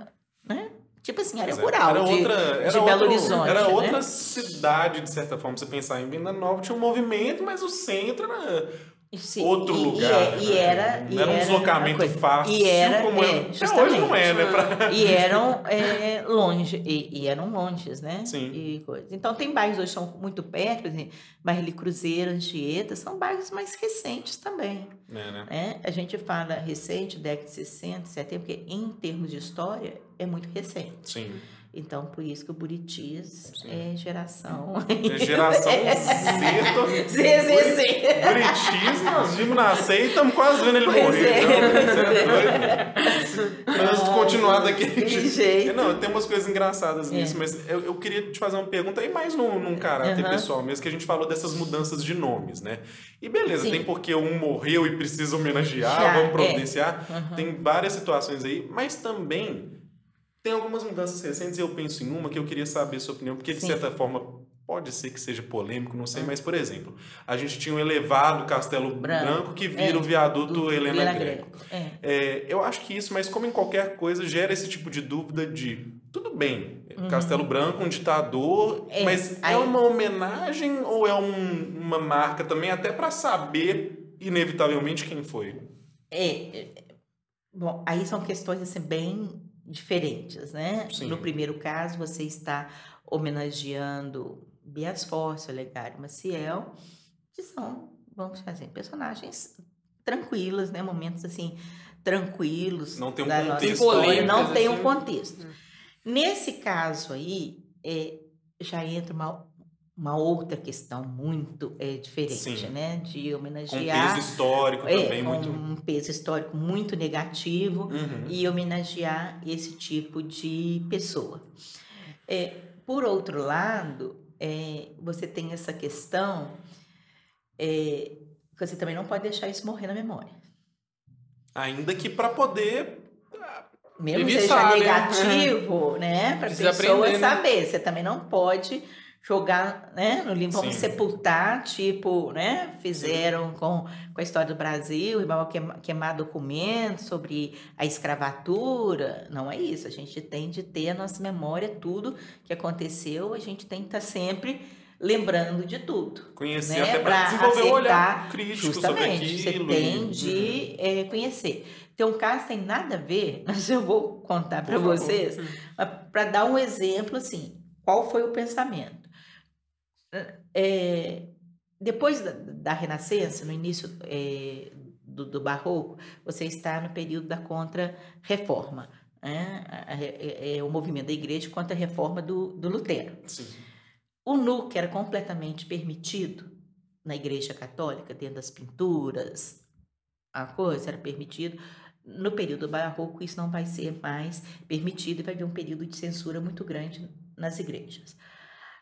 Tipo assim, área é, rural Era de, outra, era de Belo outro- Horizonte. Era né? outra cidade, de certa forma, você pensar em Venda Nova, tinha um movimento, mas o centro era Sim, outro e- e lugar. é- E, né? era. Não e era um uma deslocamento fácil, E era, como é. é, hoje não é, né? pra- E eram é, longe, e, e eram longes, né? Sim. E. Então tem bairros hoje que são muito perto, por exemplo, bairro de Cruzeiro, Anchieta, são bairros mais recentes também. É, né? Né? A gente fala recente, década de 60, 70, porque em termos de história é muito recente. Sim. Então, por isso que o Buritis Sim. é geração. É Geração Z. tô- ZZZ. Bonitíssimo, os Jimmy nascer e estamos quase vendo ele Pois morrer. é, Não, é. é doido. Trânsito continuar jeito. Não, tem umas coisas engraçadas É. nisso, mas eu, eu queria te fazer uma pergunta aí mais num, num caráter Aham. pessoal mesmo, que a gente falou dessas mudanças de nomes, né? E beleza, Sim. tem porque um morreu e precisa homenagear, Já, vamos é. providenciar. Uhum. Tem várias situações aí, mas também tem algumas mudanças recentes e eu penso em uma que eu queria saber a sua opinião, porque de Sim. certa forma pode ser que seja polêmico, não sei, Hum. mas por exemplo, a gente tinha um elevado Castelo Branco, Branco, que vira é, o viaduto Do Helena Vila Greco. É. É, eu acho que isso, mas como em qualquer coisa, gera esse tipo de dúvida de tudo bem, Castelo Branco, um ditador, Uhum. É, mas aí- é uma homenagem ou é um- uma marca também, até para saber, inevitavelmente, quem foi? É, é, bom, aí são questões assim, bem diferentes, né? Sim. No primeiro caso, você está homenageando Bias Força, Olegário Maciel, que são, vamos fazer, personagens tranquilos, né? Momentos assim, tranquilos. Não tem um contexto. Polêmicas, Não tem um assim. contexto. Nesse caso aí, é, já entra uma, uma outra questão muito é, diferente, Sim. né? De Com homenagear peso histórico é, também, com muito. um peso histórico muito negativo Uhum. e homenagear esse tipo de pessoa. É, por outro lado, é, você tem essa questão é, que você também não pode deixar isso morrer na memória. Ainda que para poder. Mesmo Evitar, seja né? negativo, né? Para a Precisa pessoa aprender, né? saber. Você também não pode jogar né, no limbo, vamos sepultar, tipo, né? Fizeram com, com a história do Brasil, igual queimar, queimar documentos sobre a escravatura. Não é isso. A gente tem de ter a nossa memória, tudo que aconteceu, a gente tem que estar sempre lembrando de tudo. Conhecer né? até para desenvolver um olhar crítico Justamente, sobre você aquilo. tem e- de é, conhecer. Tem um caso tem nada a ver, mas eu vou contar para vocês, para dar um exemplo assim, qual foi o pensamento? É, depois da, da Renascença, no início é, do, do Barroco, você está no período da Contra-Reforma. Né? É, é o movimento da igreja contra a reforma do, do Lutero. Sim. O nu, que era completamente permitido na Igreja Católica, dentro das pinturas, a coisa era permitido. No período barroco, isso não vai ser mais permitido e vai haver um período de censura muito grande nas igrejas.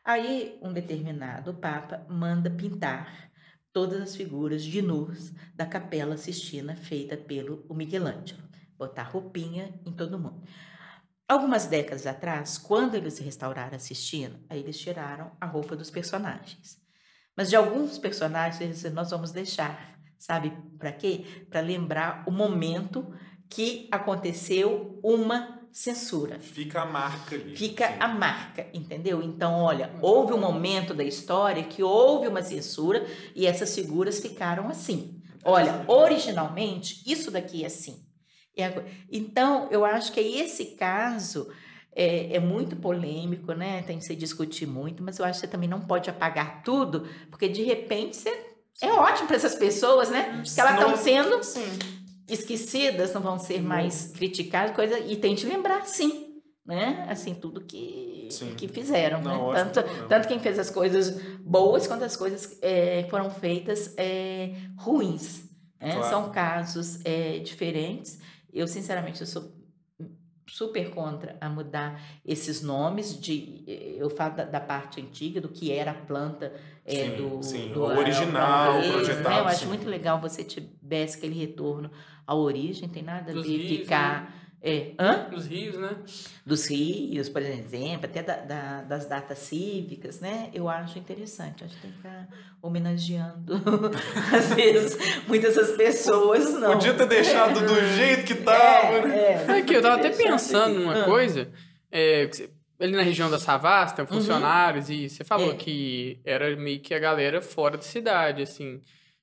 Aí, um determinado Papa manda pintar todas as figuras de nus da Capela Sistina feita pelo Michelangelo, botar roupinha em todo mundo. Algumas décadas atrás, quando eles restauraram a Sistina, aí eles tiraram a roupa dos personagens. Mas de alguns personagens, nós vamos deixar. Sabe para quê? Para lembrar o momento que aconteceu uma censura. Fica a marca ali. Fica Sim. a marca, entendeu? Então, olha, houve um momento da história que houve uma censura e essas figuras ficaram assim. Olha, originalmente, isso daqui é assim. Então, eu acho que esse caso é, é muito polêmico, né? Tem que se discutir muito, mas eu acho que você também não pode apagar tudo, porque de repente você- é ótimo para essas pessoas, né? Que elas estão sendo Sim. Esquecidas, não vão ser mais criticadas, coisa, e tem de lembrar, sim, né? Assim, tudo que, Sim. que fizeram, Não, né? Tanto, tanto quem fez as coisas boas quanto as coisas é, que foram feitas é, ruins. né? Claro. São casos é, diferentes. Eu, sinceramente, eu sou super contra a mudar esses nomes de eu falo da, da parte antiga do que era a planta é, Sim, do, sim, do o original, projetado, né? eu acho sim. muito legal você tivesse aquele retorno à origem tem nada a ver ficar é, hã? Nos rios, né? dos rios por exemplo até da- da- das datas cívicas né eu acho interessante acho que tem que ficar homenageando às vezes muitas dessas pessoas não Podia ter deixado do jeito que tava, né? é, é. Aqui, eu tava até pensando numa coisa. é, que você- ali na região da Savassi tem funcionários e você falou É. que era meio que a galera fora da cidade, assim.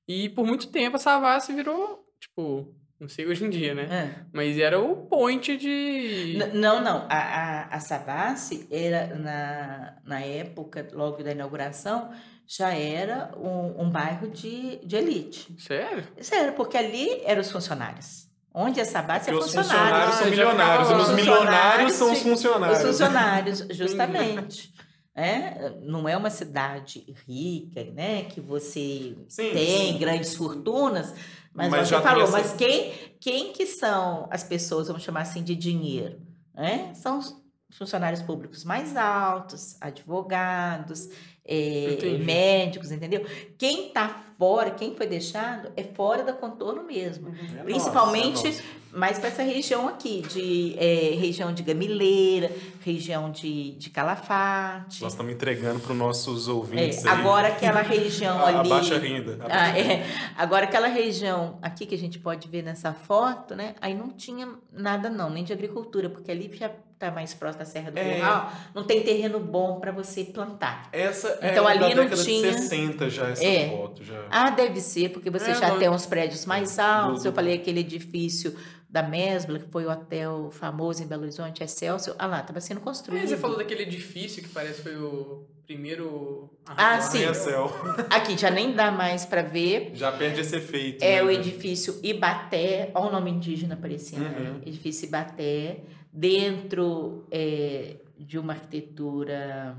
E por muito tempo a Savassi virou, tipo, não sei hoje em dia, né? É. Mas era o point de. N- Não, não. A, a, a Savassi era, na, na época, logo da inauguração, já era um, um bairro de, de elite. Sério? Sério, porque ali eram os funcionários. Onde a Savassi é Porque os funcionário. funcionários são Ah, milionários, os lá. milionários são os Os funcionários. funcionários, justamente. É, não é uma cidade rica, né? Que você Sim, tem sim. grandes fortunas, mas, Mas você falou, essa- mas quem, quem que são as pessoas, vamos chamar assim, de dinheiro? Né? São os funcionários públicos mais altos, advogados, é, médicos, entendeu? Quem está fora, quem foi deixado, é fora da contorno mesmo. É Principalmente nossa, é mais para essa região aqui, de é, região de Gamileira, região de, de Calafate. Nós estamos entregando para os nossos É, ouvintes aí agora aquela região a, a ali. baixa renda. A Ah, baixa renda. é. Agora, aquela região aqui que a gente pode ver nessa foto, né? Aí não tinha nada, não, nem de agricultura, porque ali já está mais próximo da Serra do É. Curral, não tem terreno bom para você plantar. Essa Então, é ali da não tinha- de 60 já, essa É. foto. Já. Ah, deve ser, porque você É, já não- tem uns prédios mais altos. Do- Eu falei aquele edifício da Mesbla, que foi o hotel famoso em Belo Horizonte, Excelsior. Ah lá, estava sendo construído. Aí você falou daquele edifício que parece que foi o primeiro. Ah, sim. Arranha-céu. Aqui já nem dá mais para ver. Já perde esse efeito. É né? o edifício Ibaté, olha o nome indígena aparecendo aí. Uhum. Edifício Ibaté, dentro é, de uma arquitetura.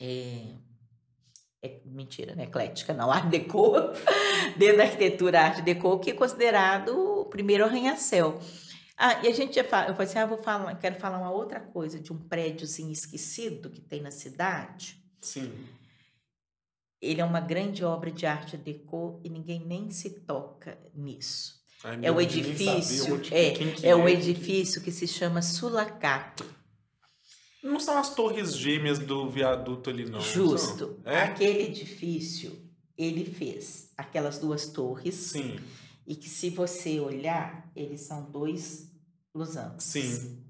é, é- mentira, não é eclética, não, Art Deco, dentro da arquitetura Art Deco, que é considerado o primeiro arranha-céu. Ah, e a gente já fala, eu falei assim, ah, vou falar, quero falar uma outra coisa de um prédiozinho esquecido que tem na cidade. Sim. Ele é uma grande obra de arte deco e ninguém nem se toca nisso. Ai, É o edifício, sabia é, que é o edifício que se chama Sulacato. Não são as torres gêmeas do viaduto ali, não. Justo. são? É? Aquele edifício, ele fez aquelas duas torres Sim, e que se você olhar, eles são dois losangos. sim.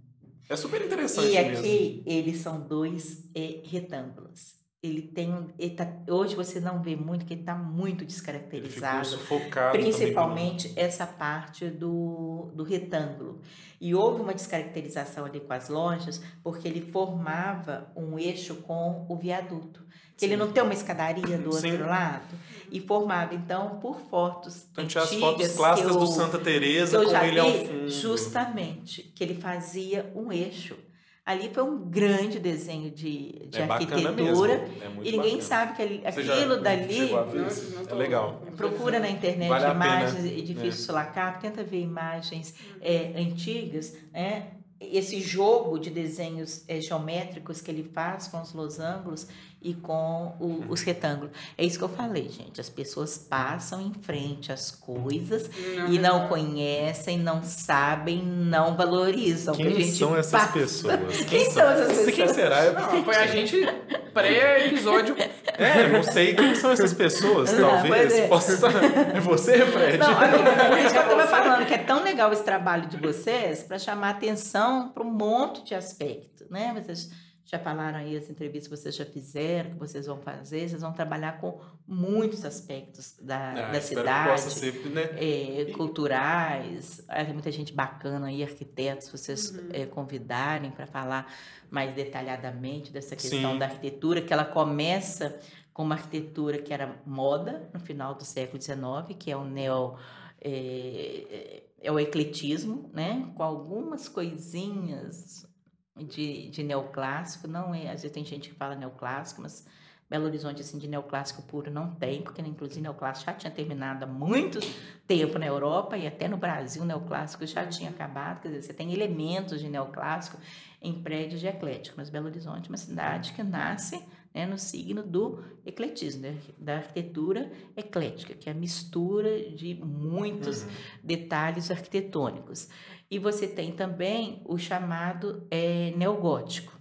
É super interessante E mesmo. aqui eles são dois eh, retângulos. Ele tem ele tá, hoje você não vê muito que ele está muito descaracterizado sufocado. também principalmente essa parte do, do retângulo e houve uma descaracterização ali com as lojas porque ele formava um eixo com o viaduto que ele não tem uma escadaria do outro Sim. lado e formava então por fotos Então tinha as fotos clássicas eu- do Santa Teresa com ele ao fundo. justamente que ele fazia um eixo. Ali foi um grande desenho de, de é arquitetura. É E ninguém bacana. sabe que ali- Você já aquilo dali. É legal. Procura na internet Vale imagens pena. É. edifícios Sulacap, tenta ver imagens é, antigas, né? Esse jogo de desenhos é, geométricos que ele faz com os losangos e com o- os retângulos. É isso que eu falei, gente. As pessoas passam em frente às coisas e não conhecem, não sabem, não valorizam. que a Quem são essas passa- pessoas? Quem são essas Quem pessoas? será? Não, foi a gente pré-episódio. É, não sei quem são essas pessoas, Não, talvez. é. Possa. É você, Fred? Não, isso que eu estava falando que é tão legal esse trabalho de vocês para chamar atenção para um monte de aspectos, né? Vocês já falaram aí as entrevistas que vocês já fizeram, que vocês vão fazer, vocês vão trabalhar com muitos aspectos da, Ah, da cidade. que possa ser, né? é, culturais, Ah, tem muita gente bacana aí, arquitetos, vocês Uhum. é, convidarem para falar mais detalhadamente dessa questão Sim. da arquitetura, que ela começa com uma arquitetura que era moda no final do século XIX, que é o neo é, é o ecletismo, né? Com algumas coisinhas de, de neoclássico, não é, às vezes tem gente que fala neoclássico, mas Belo Horizonte assim de neoclássico puro não tem, porque inclusive neoclássico já tinha terminado há muito tempo na Europa e até no Brasil neoclássico já tinha acabado, quer dizer, você tem elementos de neoclássico em prédios de eclético, mas Belo Horizonte é uma cidade que nasce né, no signo do ecletismo, né, da arquitetura eclética, que é a mistura de muitos Uhum. detalhes arquitetônicos. E você tem também o chamado é, neogótico.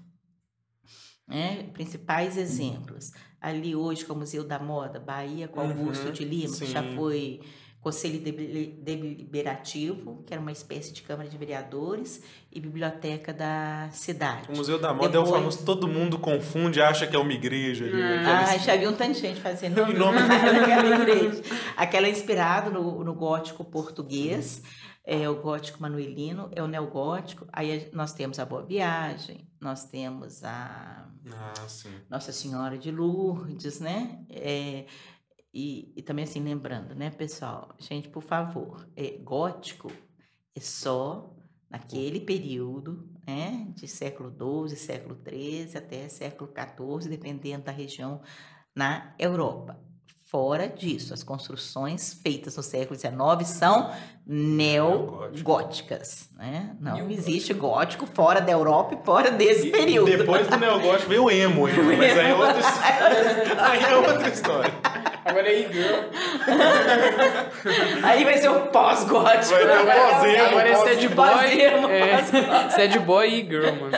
Né? Principais exemplos. Ali hoje, com o Museu da Moda, Bahia, com Augusto Uhum, de Lima, que já sim. foi Conselho Deli- Deliberativo, que era uma espécie de Câmara de Vereadores, e Biblioteca da cidade. O Museu da Moda é o Depois- famoso, todo mundo confunde, acha que é uma igreja. ali, Ah, aqueles- Ah, já vi um tanto de gente fazendo Em nome- aquela igreja. Aquela é inspirada no, no gótico português, é o gótico manuelino, é o neogótico. Aí nós temos a Boa Viagem, nós temos a Ah. Nossa Senhora de Lourdes, né? É, e, e também assim, lembrando, né, pessoal? Gente, por favor, é, gótico é só naquele período, né? De século XII, século XIII até século XIV, dependendo da região na Europa. Fora disso, as construções feitas no século XIX são neogóticas, né? Não Neogótico. existe gótico fora da Europa e fora desse E- período. E depois do neogótico veio o emo, ainda, mas aí é outra história. aí é outra história. Agora é girl. Aí vai ser o pós-gótico. Vai ter o pós-emo, Agora é sad boy. É, sad boy e girl, mano.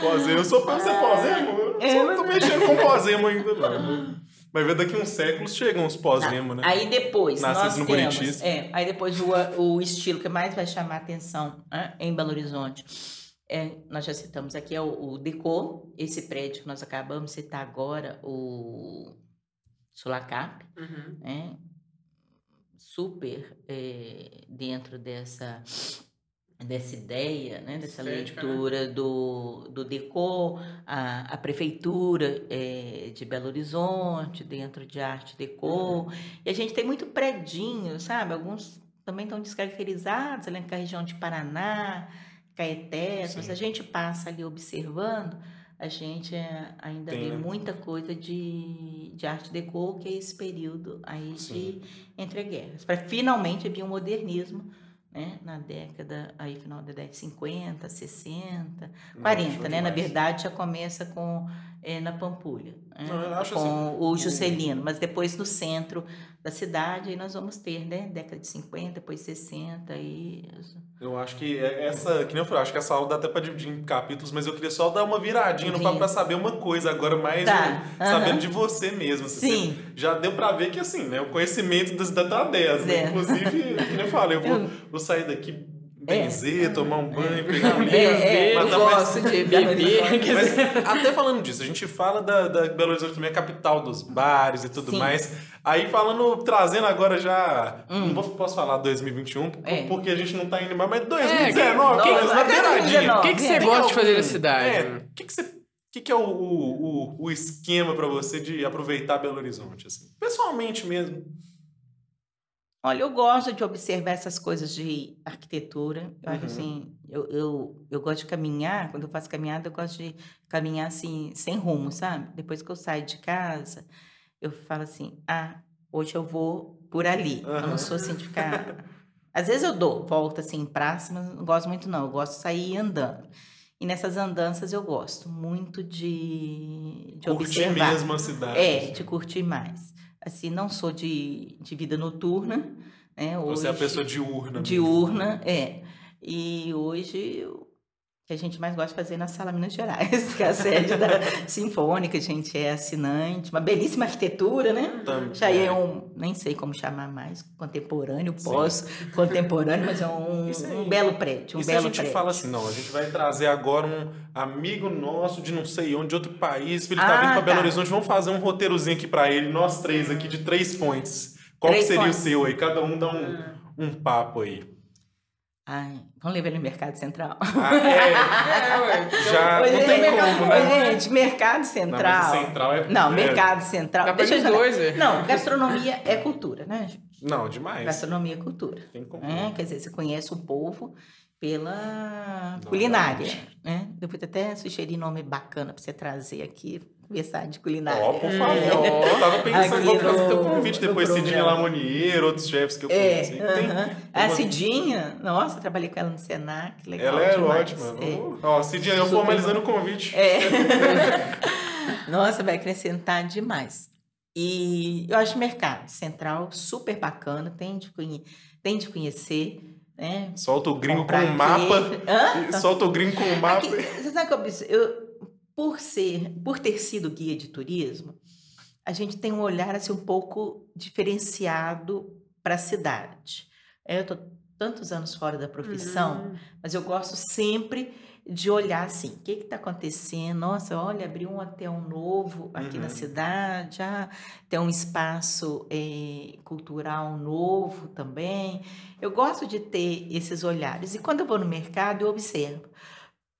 Pós-emo. Eu sou pra ser pós-emo. Eu É, só mas- tô mexendo com pós-emo ainda, não. Mas ver daqui uns séculos chegam os pós-emo, né? Aí depois Nascidos nós no temos, é, aí depois o, o estilo que mais vai chamar atenção né, em Belo Horizonte, é, nós já citamos aqui é o, o Decor, esse prédio que nós acabamos de citar agora, o Sulacap, Uhum. né? super é, dentro dessa dessa ideia, né? dessa Estética, né? leitura do, do Decor, a, a prefeitura é, de Belo Horizonte, dentro de arte Decor, Uhum. e a gente tem muito predinho, sabe? Alguns também estão descaracterizados, além da região de Paraná, Caeté, Sim. se a gente passa ali observando, a gente é, ainda Tem, vê né? muita coisa de, de arte deco, que é esse período aí Sim. de entreguerras. Para finalmente vir um modernismo, né? Na década, aí final da década de 50, 60, 40, né? Na demais. verdade, já começa com é, na Pampulha, né? Eu acho com assim, o Juscelino, mas depois no centro da cidade, aí nós vamos ter, né? Década de 50, depois 60 e Eu acho que é- essa, que nem eu falei, acho que essa aula dá até pra dividir em capítulos, mas eu queria só dar uma viradinha no papo Sim. pra saber uma coisa agora, mais Tá, um, sabendo de você mesmo. assim, Sim. você- já deu pra ver que, assim, né, o conhecimento da tá 10, né? É. Inclusive, que nem eu falei, eu vou, vou sair daqui benzer, tomar um banho, pegar Não, um é, livro. é, eu mas tá mais- gosto de beber, Mas até falando disso, a gente fala da, da Belo Horizonte também, a capital dos bares e tudo Sim. mais. Aí falando, trazendo agora já. Não vou- posso falar 2021, por- É. porque a gente não tá indo mais, mas É, 2019, que- que, Não, na é beiradinha. 2019. o que, que você gosta de fazer na cidade? É, o que, que você. O que, que é o, o, o- esquema pra você de aproveitar Belo Horizonte? Assim? Pessoalmente mesmo. Olha, eu gosto de observar essas coisas de arquitetura. Eu acho Uhum. assim, eu, eu, eu gosto de caminhar, quando eu faço caminhada, eu gosto de caminhar assim, sem rumo, sabe? Depois que eu saio de casa, eu falo assim, ah, hoje eu vou por ali. Eu Aham. não sou assim de ficar. Às vezes eu dou volta assim em praça, mas não gosto muito, não. Eu gosto de sair andando. E nessas andanças eu gosto muito de, de Curtir observar. mesmo a cidade. É, de curtir mais. Assim, não sou de, de vida noturna, né? Você é a Hoje- pessoa diurna. mesmo. diurna, é. E hoje que a gente mais gosta de fazer na Sala Minas Gerais, que é a sede da Sinfônica, a gente é assinante, uma belíssima arquitetura, né? Tam- Já é um, nem sei como chamar mais, contemporâneo, Sim. pós-contemporâneo, mas é um, Isso aí. um belo prédio, um e se a belo gente prédio. fala assim, não, a gente vai trazer agora um amigo nosso de não sei onde, de outro país, ele tá Ah, vindo pra Belo tá. Horizonte, vamos fazer um roteirozinho aqui pra ele, nós três aqui de três points. Qual que Três seria points. o seu aí? Cada um dá um, um papo aí. Ai, vamos levar ele no Mercado Central. Ah, é, É, ué. já Oi, não gente, tem como, né? oi, gente, Mercado Não, Central. o central é... Não, é- Mercado Central. Dá Deixa eu dois, é. Não, gastronomia é cultura, né, gente? Não, demais. Gastronomia é cultura. Tem como. né? Quer dizer, você conhece o povo pela Não, culinária, né? Depois até sugerir nome bacana para você trazer aqui, conversar de culinária. Ó, por Hum, favor. Eu tava pensando em fazer teu convite depois, Cidinha. Lamonier, outros chefs que eu É, conheço. Tem- aham. tem a uma- Cidinha, nossa, trabalhei com ela no Senac, legal Ela é demais. ótima. É. Ó, Cidinha, eu Super formalizando o convite. É. Nossa, vai acrescentar demais. E eu acho o mercado central super bacana, tem de, tem de conhecer, né? Solta o gringo com um mapa. Solta o gringo com um mapa. Aqui, você sabe que eu, eu- por ser, por ter sido guia de turismo, a gente tem um olhar assim um pouco diferenciado para a cidade. É, Eu tô tantos anos fora da profissão, Uhum. mas eu gosto sempre de olhar assim, o que está acontecendo? Nossa, olha, abriu um hotel novo aqui na Uhum. cidade, ah, tem um espaço eh, cultural novo também. Eu gosto de ter esses olhares. E quando eu vou no mercado, eu observo.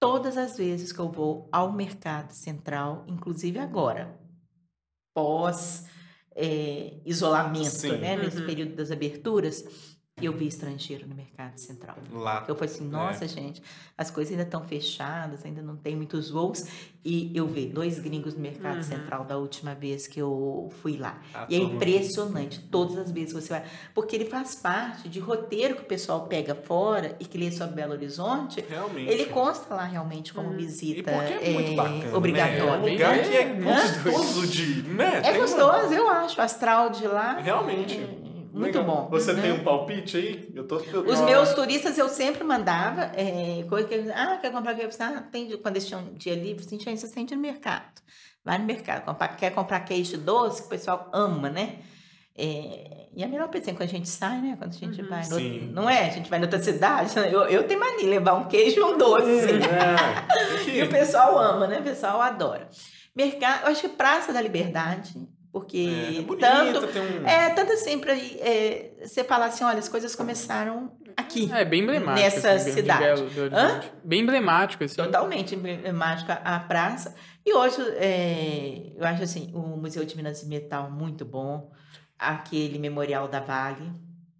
Todas as vezes que eu vou ao mercado central, inclusive agora, pós eh, isolamento, Sim. né, nesse Uhum. período das aberturas, eu vi estrangeiro no mercado central. Lá. Eu falei assim, nossa, gente, as coisas ainda estão fechadas, ainda não tem muitos voos. E eu vi dois gringos no Mercado Uhum. Central da última vez que eu fui lá. A E é impressionante, todas as vezes que você vai. Porque ele faz parte de roteiro que o pessoal pega fora e que lê sobre Belo Horizonte. Realmente. Ele consta lá realmente como Hum. E visita porque é muito eh, bacana. Né? obrigatória. É um lugar que é Hã? gostoso de. Né? É Tem uma- gostoso, eu acho. O astral de lá. Realmente. é muito Legal. bom. Você né? tem um palpite aí? Eu tô. eu- Os meus turistas eu sempre mandava, é, coisa que ah, quer comprar queijo? Ah, tem, quando eles tinham um dia livre, assim, gente, vocês têm no mercado. Vai no mercado, comprar, quer comprar queijo doce, que o pessoal ama, né? É, e a melhor coisa é quando a gente sai, né? Quando a gente Uhum. vai, no, Sim. não é? A gente vai em outra cidade, né? eu, eu tenho mania de levar um queijo e um doce. É, E o pessoal ama, né? O pessoal adora. Mercado, eu acho que Praça da Liberdade, porque É, é bonito, tanto um. é, tanto assim, pra é, você falar assim, olha, as coisas começaram aqui. É bem emblemático. Nessa assim, de cidade. Belo-. Bem emblemático, assim. Totalmente emblemática a praça. E hoje, é, eu acho assim, o Museu de Minas e Metal muito bom. Aquele Memorial da Vale,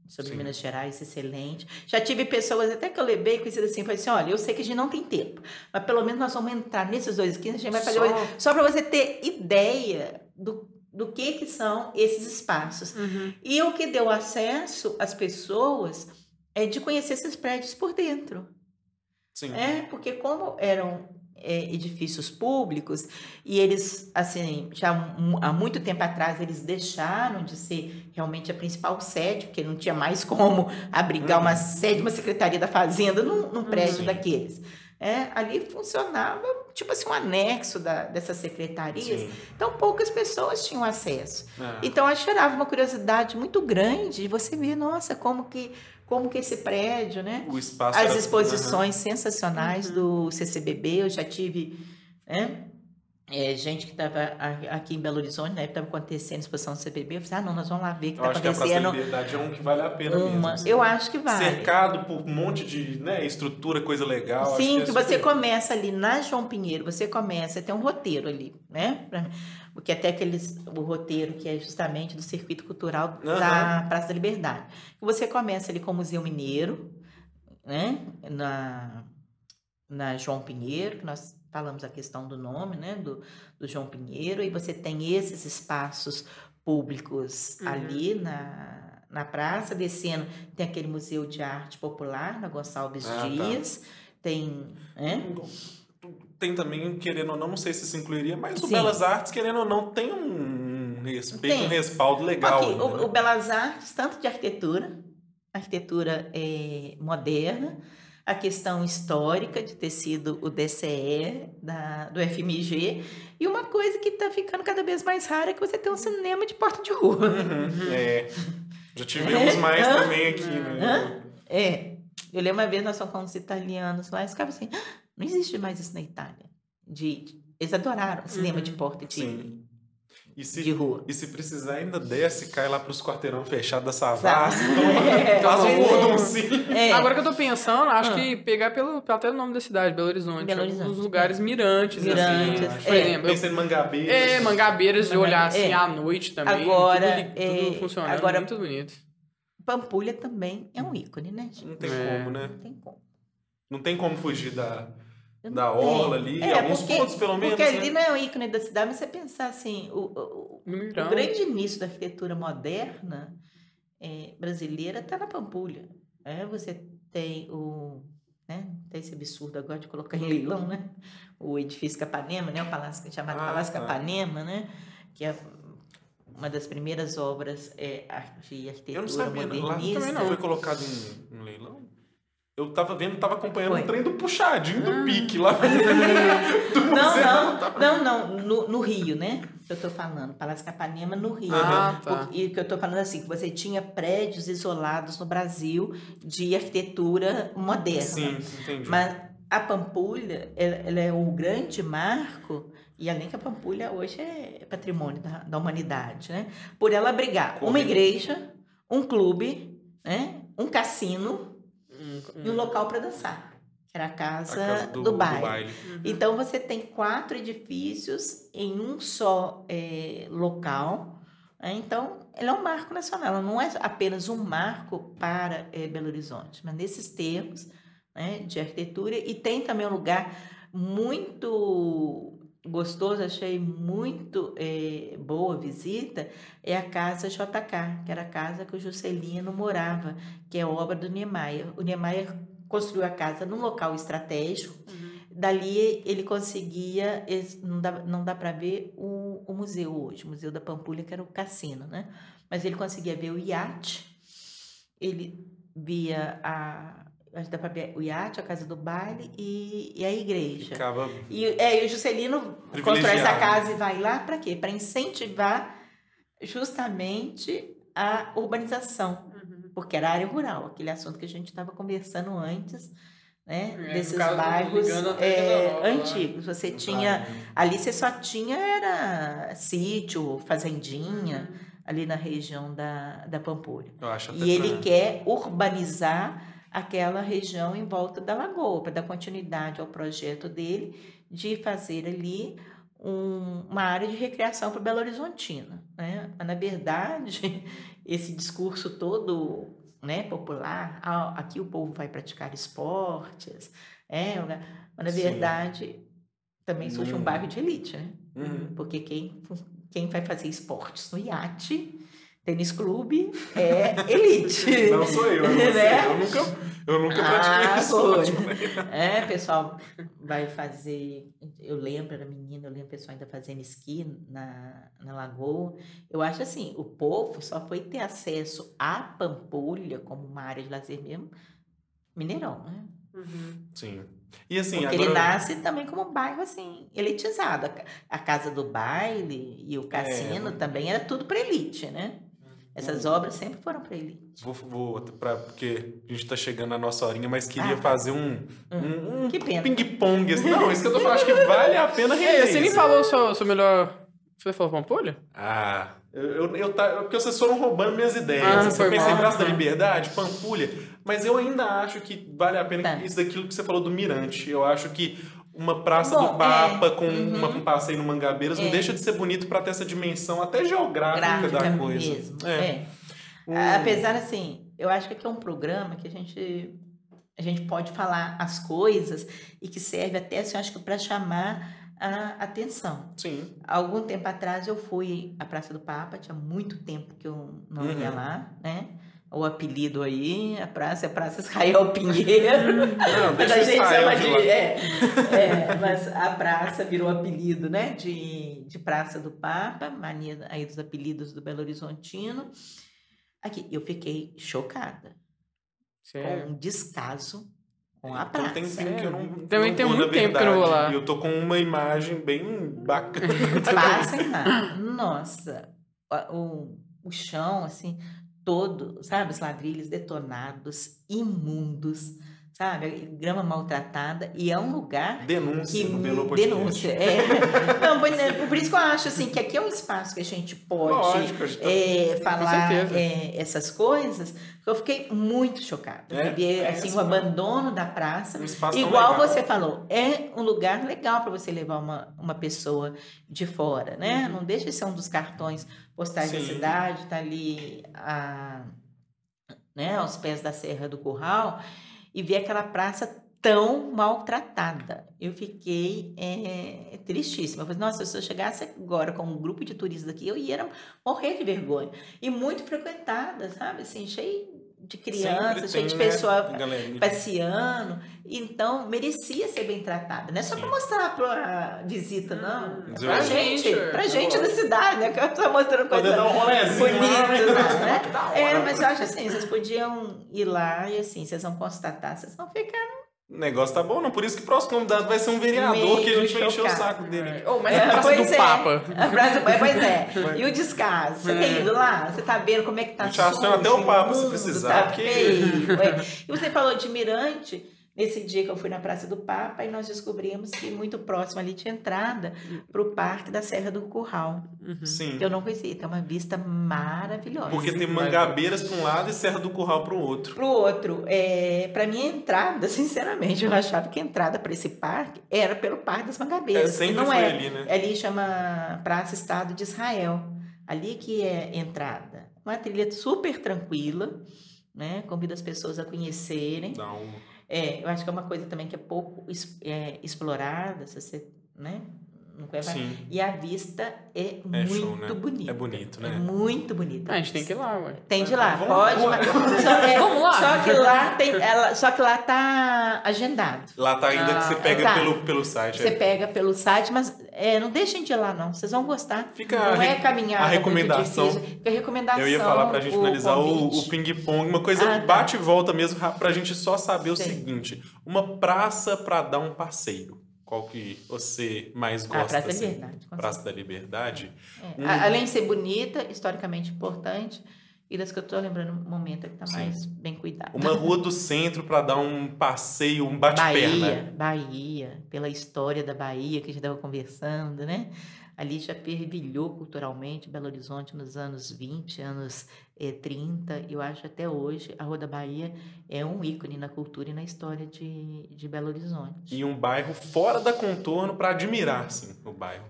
sobre Sim. Minas Gerais, excelente. Já tive pessoas até que eu levei conhecidas assim, falei assim, olha, eu sei que a gente não tem tempo, mas pelo menos nós vamos entrar nesses dois aqui, a gente vai fazer... Só- Só, só para você ter ideia do, do que, que são esses espaços. Uhum. E o que deu acesso às pessoas é de conhecer esses prédios por dentro. Sim. É, porque como eram é, edifícios públicos e eles, assim, já há muito tempo atrás eles deixaram de ser realmente a principal sede, porque não tinha mais como abrigar uma Uhum. sede, uma secretaria da fazenda num, num prédio Sim. daqueles. É, ali funcionava tipo assim um anexo da, dessas secretarias. Sim. Então poucas pessoas tinham acesso. É. Então eu gerava uma curiosidade muito grande de você ver, nossa, como que como que esse prédio, né? O espaço As exposições uhum. sensacionais uhum. do CCBB, eu já tive, né? É, gente que estava aqui em Belo Horizonte, né, estava acontecendo a exposição do CPB, eu falei, ah, não, nós vamos lá ver o que está acontecendo. Eu acho que a Liberdade é um que vale a pena uma, mesmo. Eu acho que vale. Cercado por um monte de né, estrutura, coisa legal. Sim, que, que você começa ali na João Pinheiro, você começa, tem um roteiro ali, né? Porque até aqueles, o roteiro que é justamente do circuito cultural uhum. da Praça da Liberdade. Você começa ali com o Museu Mineiro, né? Na, na João Pinheiro, que nós falamos a questão do nome, né, do, do João Pinheiro, e você tem esses espaços públicos uhum. ali na, na praça, descendo, tem aquele Museu de Arte Popular, na Gonçalves ah, tá. Dias, tá. tem... Né? Tem também, querendo ou não, não sei se se incluiria, mas Sim. o Belas Artes, querendo ou não, tem um respeito, tem. um respaldo legal. O, né? o Belas Artes, tanto de arquitetura, arquitetura é, moderna, a questão histórica de ter sido o DCE da, do FMG e uma coisa que está ficando cada vez mais rara é que você tem um cinema de porta de rua. Uhum, é. Já tivemos mais é. também aqui, né? É. Eu lembro uma vez nós fomos com os italianos lá e ficavam assim, ah, não existe mais isso na Itália. De, de eles adoraram cinema uhum. de porta de, Sim. E se, de rua. E se precisar, ainda desce, cai lá pros quarteirão fechados da Savassi, é, faz um furduncinho. É. Agora que eu tô pensando, acho ah. que pegar pelo, até o nome da cidade, Belo Horizonte. Belo Horizonte. Uns lugares mirantes, assim, mirantes assim. Por é. exemplo. Pensando em Mangabeiras. É, Mangabeiras, de olhar assim é. à noite também. Agora, tudo, tudo é, funcionando, agora, muito bonito. Pampulha também é um ícone, né? Não tem é. como, né? Não tem como. Não tem como fugir da da orla ali, é, alguns porque, pontos pelo menos. Porque ali né? não é o ícone da cidade, mas você pensar assim, o, o, o grande início da arquitetura moderna é, brasileira está na Pampulha. É, você tem o. Né, tem esse absurdo agora de colocar em leilão, né? O edifício Capanema, né? O palácio chamado ah, Palácio tá. Capanema, né? Que é uma das primeiras obras é, de arquitetura Eu não sabia, modernista. Lá também não foi colocado em, em leilão? Eu tava vendo, tava acompanhando Foi. um trem do puxadinho do ah. pique lá. do não, não, não, não, no, no, Rio, né? Que eu tô falando, Palácio Capanema no Rio. Ah, tá. E que eu tô falando assim, que você tinha prédios isolados no Brasil de arquitetura moderna. Sim, entendi. Mas a Pampulha, ela, ela é um grande marco e além que a Pampulha hoje é patrimônio da, da humanidade, né? Por ela abrigar uma igreja, um clube, né? um cassino, e um local para dançar, que era a casa, a casa do, do, baile. Do baile. Uhum. Então você tem quatro edifícios em um só é, local. Né? Então, ela é um marco nacional, não é apenas um marco para é, Belo Horizonte, mas nesses termos né, de arquitetura. E tem também um lugar muito gostoso, achei muito é, boa visita, é a casa JK, que era a casa que o Juscelino morava, que é obra do Niemeyer. O Niemeyer construiu a casa num local estratégico, uhum. dali ele conseguia, não dá, não dá para ver o, o museu hoje, o Museu da Pampulha, que era o cassino, né? Mas ele conseguia ver o iate, ele via a, acho que dá ver o iate, a casa do baile e, e a igreja. Ficava e, é, e o Juscelino constrói essa casa e vai lá para quê? Para incentivar justamente a urbanização, uhum. porque era área rural, aquele assunto que a gente estava conversando antes, né? É, desses bairros é, antigos. Você tinha. Ali você só tinha era sítio, fazendinha, uhum. ali na região da, da Pampulha. e ele quer urbanizar aquela região em volta da lagoa, para dar continuidade ao projeto dele de fazer ali um, uma área de recreação para Belo Horizontina. Né? Na verdade, esse discurso todo né, popular, ah, aqui o povo vai praticar esportes, é, mas na verdade Sim. também surge um uhum. bairro de elite, né? Uhum. Porque quem, quem vai fazer esportes no iate Tênis clube é elite. Não sou eu, é você. Né? Eu nunca, eu nunca pratiquei ah, esporte. É, pessoal vai fazer. Eu lembro, era menina, eu lembro o pessoal ainda fazendo esqui na, na lagoa. Eu acho assim, o povo só foi ter acesso à Pampulha como uma área de lazer mesmo, Mineirão, né? Uhum. Sim. E assim, Porque agora... ele nasce também como um bairro assim, elitizado. A ca- A casa do baile e o cassino É. também era tudo para elite, né? Essas obras sempre foram para elite. Vou, vou pra, porque a gente tá chegando na nossa horinha, mas queria Ah. fazer um, um, um Que pena. ping-pong. assim. Não, isso que eu tô falando, acho que vale a pena rever você nem falou o seu, seu melhor. Você falou Pampulha? Ah, eu, eu, eu tá, porque vocês foram roubando minhas ideias. Ah, assim, eu pensei em. Praça da Liberdade, Pampulha, mas eu ainda acho que vale a pena Tá. isso daquilo que você falou do Mirante. Eu acho que uma Praça Bom, do Papa é, com uhum. uma, um passeio no Mangabeiras não É. deixa de ser bonito pra ter essa dimensão até geográfica Gráfica da coisa. mesmo. É. É. O- Apesar assim, eu acho que aqui é um programa que a gente a gente pode falar as coisas e que serve até assim, eu acho que para chamar a atenção. Sim. Algum tempo atrás eu fui à Praça do Papa, tinha muito tempo que eu não ia Uhum. lá, né? O apelido aí, a praça é a Praça Israel Pinheiro. Não, mas a gente Israel chama de de. É, é, mas a praça virou apelido, né? De, de Praça do Papa, mania aí dos apelidos do Belo Horizontino. Aqui, eu fiquei chocada Sério? com um descaso com a Então praça. tem tempo que eu não. Também não tem muito tempo que eu não vou lá. E eu tô com uma imagem bem bacana. Passem lá. Nossa, o, o chão, assim, todo, sabe? Os ladrilhos detonados, imundos, sabe? Grama maltratada. E é um lugar Denúncia que no Belo Podcast. denúncia. É. Não, por por isso que eu acho assim, que aqui é um espaço que a gente pode Lógico, tá- é, falar é, essas coisas. Eu fiquei muito chocada. É, ver é assim, o abandono da praça. Um Igual você falou, é um lugar legal para você levar uma, uma pessoa de fora, né? Não deixa de ser um dos cartões postais da cidade, tá ali a, né, aos pés da Serra do Curral, e ver aquela praça tão maltratada. Eu fiquei é, tristíssima. Eu falei, nossa, se eu chegasse agora com um grupo de turistas aqui, eu ia morrer de vergonha. E muito frequentada, sabe? Assim, cheio de de tem, né, pessoa galerinha. passeando. Então, merecia ser bem tratada. Não é só para mostrar para a visita, não. É Dizer, pra "Olha, gente, pra gente da cidade, né? Que eu tô mostrando Poder coisa dar um rolezinho bonita, lá, né? Hora. É, mas eu acho assim, vocês podiam ir lá e assim, vocês vão constatar, vocês vão ficar O negócio tá bom, não. Por isso que o próximo convidado vai ser um vereador Meio que a gente vai encher o saco dele. Oh, mas É, a Praça pois do é. Papa. A praça do- é, Pois é. E o descaso? Você tem ido lá? Você tá vendo como é que tá sujo, até o Papa, se precisar, Tá porque- feio, é. E você falou de Mirante. Nesse dia que eu fui na Praça do Papa, e nós descobrimos que muito próximo ali tinha entrada para o Parque da Serra do Curral, Sim. que eu não conhecia. Tem uma vista maravilhosa. Porque tem mangabeiras pra um lado e Serra do Curral pro outro. Pro outro, é, para mim a entrada, sinceramente, eu achava que a entrada para esse parque era pelo Parque das É, Mangabeiras. e sempre não foi é. ali, né? Ali chama Praça Estado de Israel. Ali que é entrada. Uma trilha super tranquila, né? Convido as pessoas a conhecerem. Dá um... É, eu acho que é uma coisa também que é pouco é, explorada, se você, né? Sim. E a vista é, É muito show, né? bonita. É bonito, É né? muito bonita. Ah, a gente tem que ir lá, ué. Tem de lá, Vamos- pode. vamos- mas- só, é, Vamos lá. Só que lá tem, ela, só que lá tá agendado. Lá tá ainda que você Ah, pega tá. pelo, pelo site. Você é. pega pelo site, mas é, não deixem de ir lá, não. Vocês vão gostar. Fica não a é caminhada a recomendação. Fica a recomendação. Eu ia falar pra gente o finalizar o, o convite. ping-pong, uma coisa Ah, tá. bate e volta mesmo, ra- pra gente só saber o Sim. seguinte: uma praça pra dar um passeio. Qual que você mais Ah, gosta? Praça da assim? Liberdade. com Praça da Liberdade. É, a- Além de ser bonita, historicamente importante, e das que eu tô lembrando no momento é que tá Sim. mais bem cuidado. Uma rua do centro pra dar um passeio, um bate-perna. Bahia, Bahia, pela história da Bahia que a gente estava conversando, né? Ali já fervilhou culturalmente Belo Horizonte nos anos 20, anos eh, 30, eu acho até hoje a Rua da Bahia é um ícone na cultura e na história de, de Belo Horizonte. E um bairro fora da contorno pra admirar, assim, o bairro.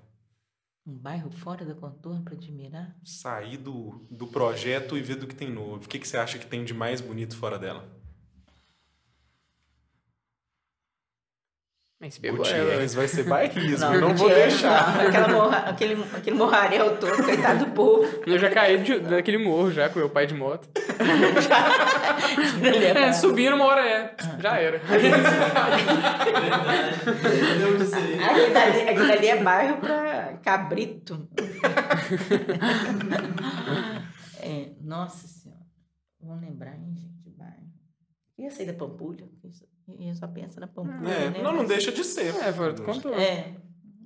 Um bairro fora da contorno para admirar? Sair do, do projeto e ver do que tem novo. O que, que você acha que tem de mais bonito fora dela? Mas pegou ela. Gutierrez vai ser bairrismo, eu não não vou tinha- deixar. não, aquela morra, aquele, aquele morraréu todo, coitado do povo. Eu já caí de- daquele morro já com meu pai de moto. É É, subindo uma hora é. Já era. Não sei. Aquilo ali, aquilo ali é bairro para cabrito. É, nossa senhora. Vamos lembrar, hein, gente? Bairro. Ia sair da Pampulha. E só pensa na Pampulha, É, né? não, não deixa de ser. É, foi o que contou. É,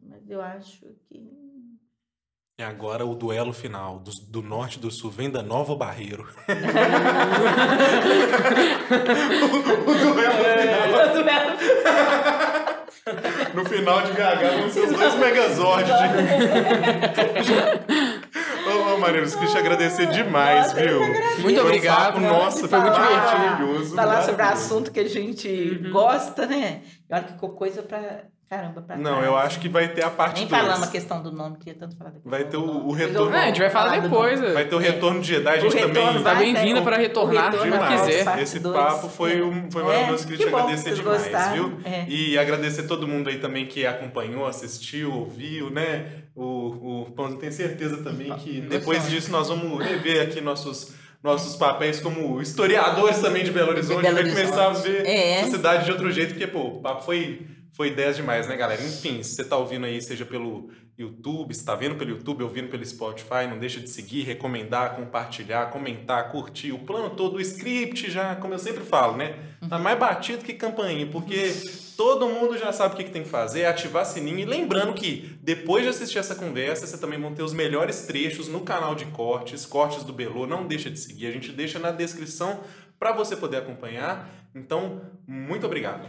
mas eu acho que... E agora o duelo final do, do norte e do sul. Vem da Nova Barreiro. o, o duelo final. No final de GH vão ser os dois Megazords. De... Mariana, queria te agradecer demais, Nossa, viu? Muito Foi um obrigado. papo, nossa, Foi muito divertido. Falar sobre assunto que a gente Uhum. gosta, né? E olha que ficou coisa pra caramba pra Não, trás. eu acho que vai ter a parte Nem 2. falamos a questão do nome, queria tanto falar questão Vai ter o- o Depois retorno. É, a gente vai falar depois. nome. Vai ter o retorno de Jedi, a gente também... Tá vai, bem-vinda né? para O retornar, vai, quiser. Esse dois. papo foi, um, foi maravilhoso, É, queria que te agradecer que demais, gostaram. viu? É. E agradecer todo mundo aí também que acompanhou, assistiu, ouviu, né? O, o Pãozinho tem certeza também que depois disso nós vamos rever aqui nossos, nossos papéis como historiadores também de Belo Horizonte, Belo vai começar a Horizonte. ver É. cidade de outro jeito, porque, pô, o papo foi, foi 10 demais, né, galera? Enfim, se você tá ouvindo aí, seja pelo YouTube, se tá vendo pelo YouTube, ouvindo pelo Spotify, não deixa de seguir, recomendar, compartilhar, comentar, curtir, o plano todo, o script já, como eu sempre falo, né? Tá mais batido que campainha, porque todo mundo já sabe o que, que tem que fazer, é ativar sininho. E lembrando que depois de assistir essa conversa, você também vão ter os melhores trechos no canal de cortes, cortes do Belô. Não deixa de seguir, a gente deixa na descrição para você poder acompanhar. Então, muito obrigado.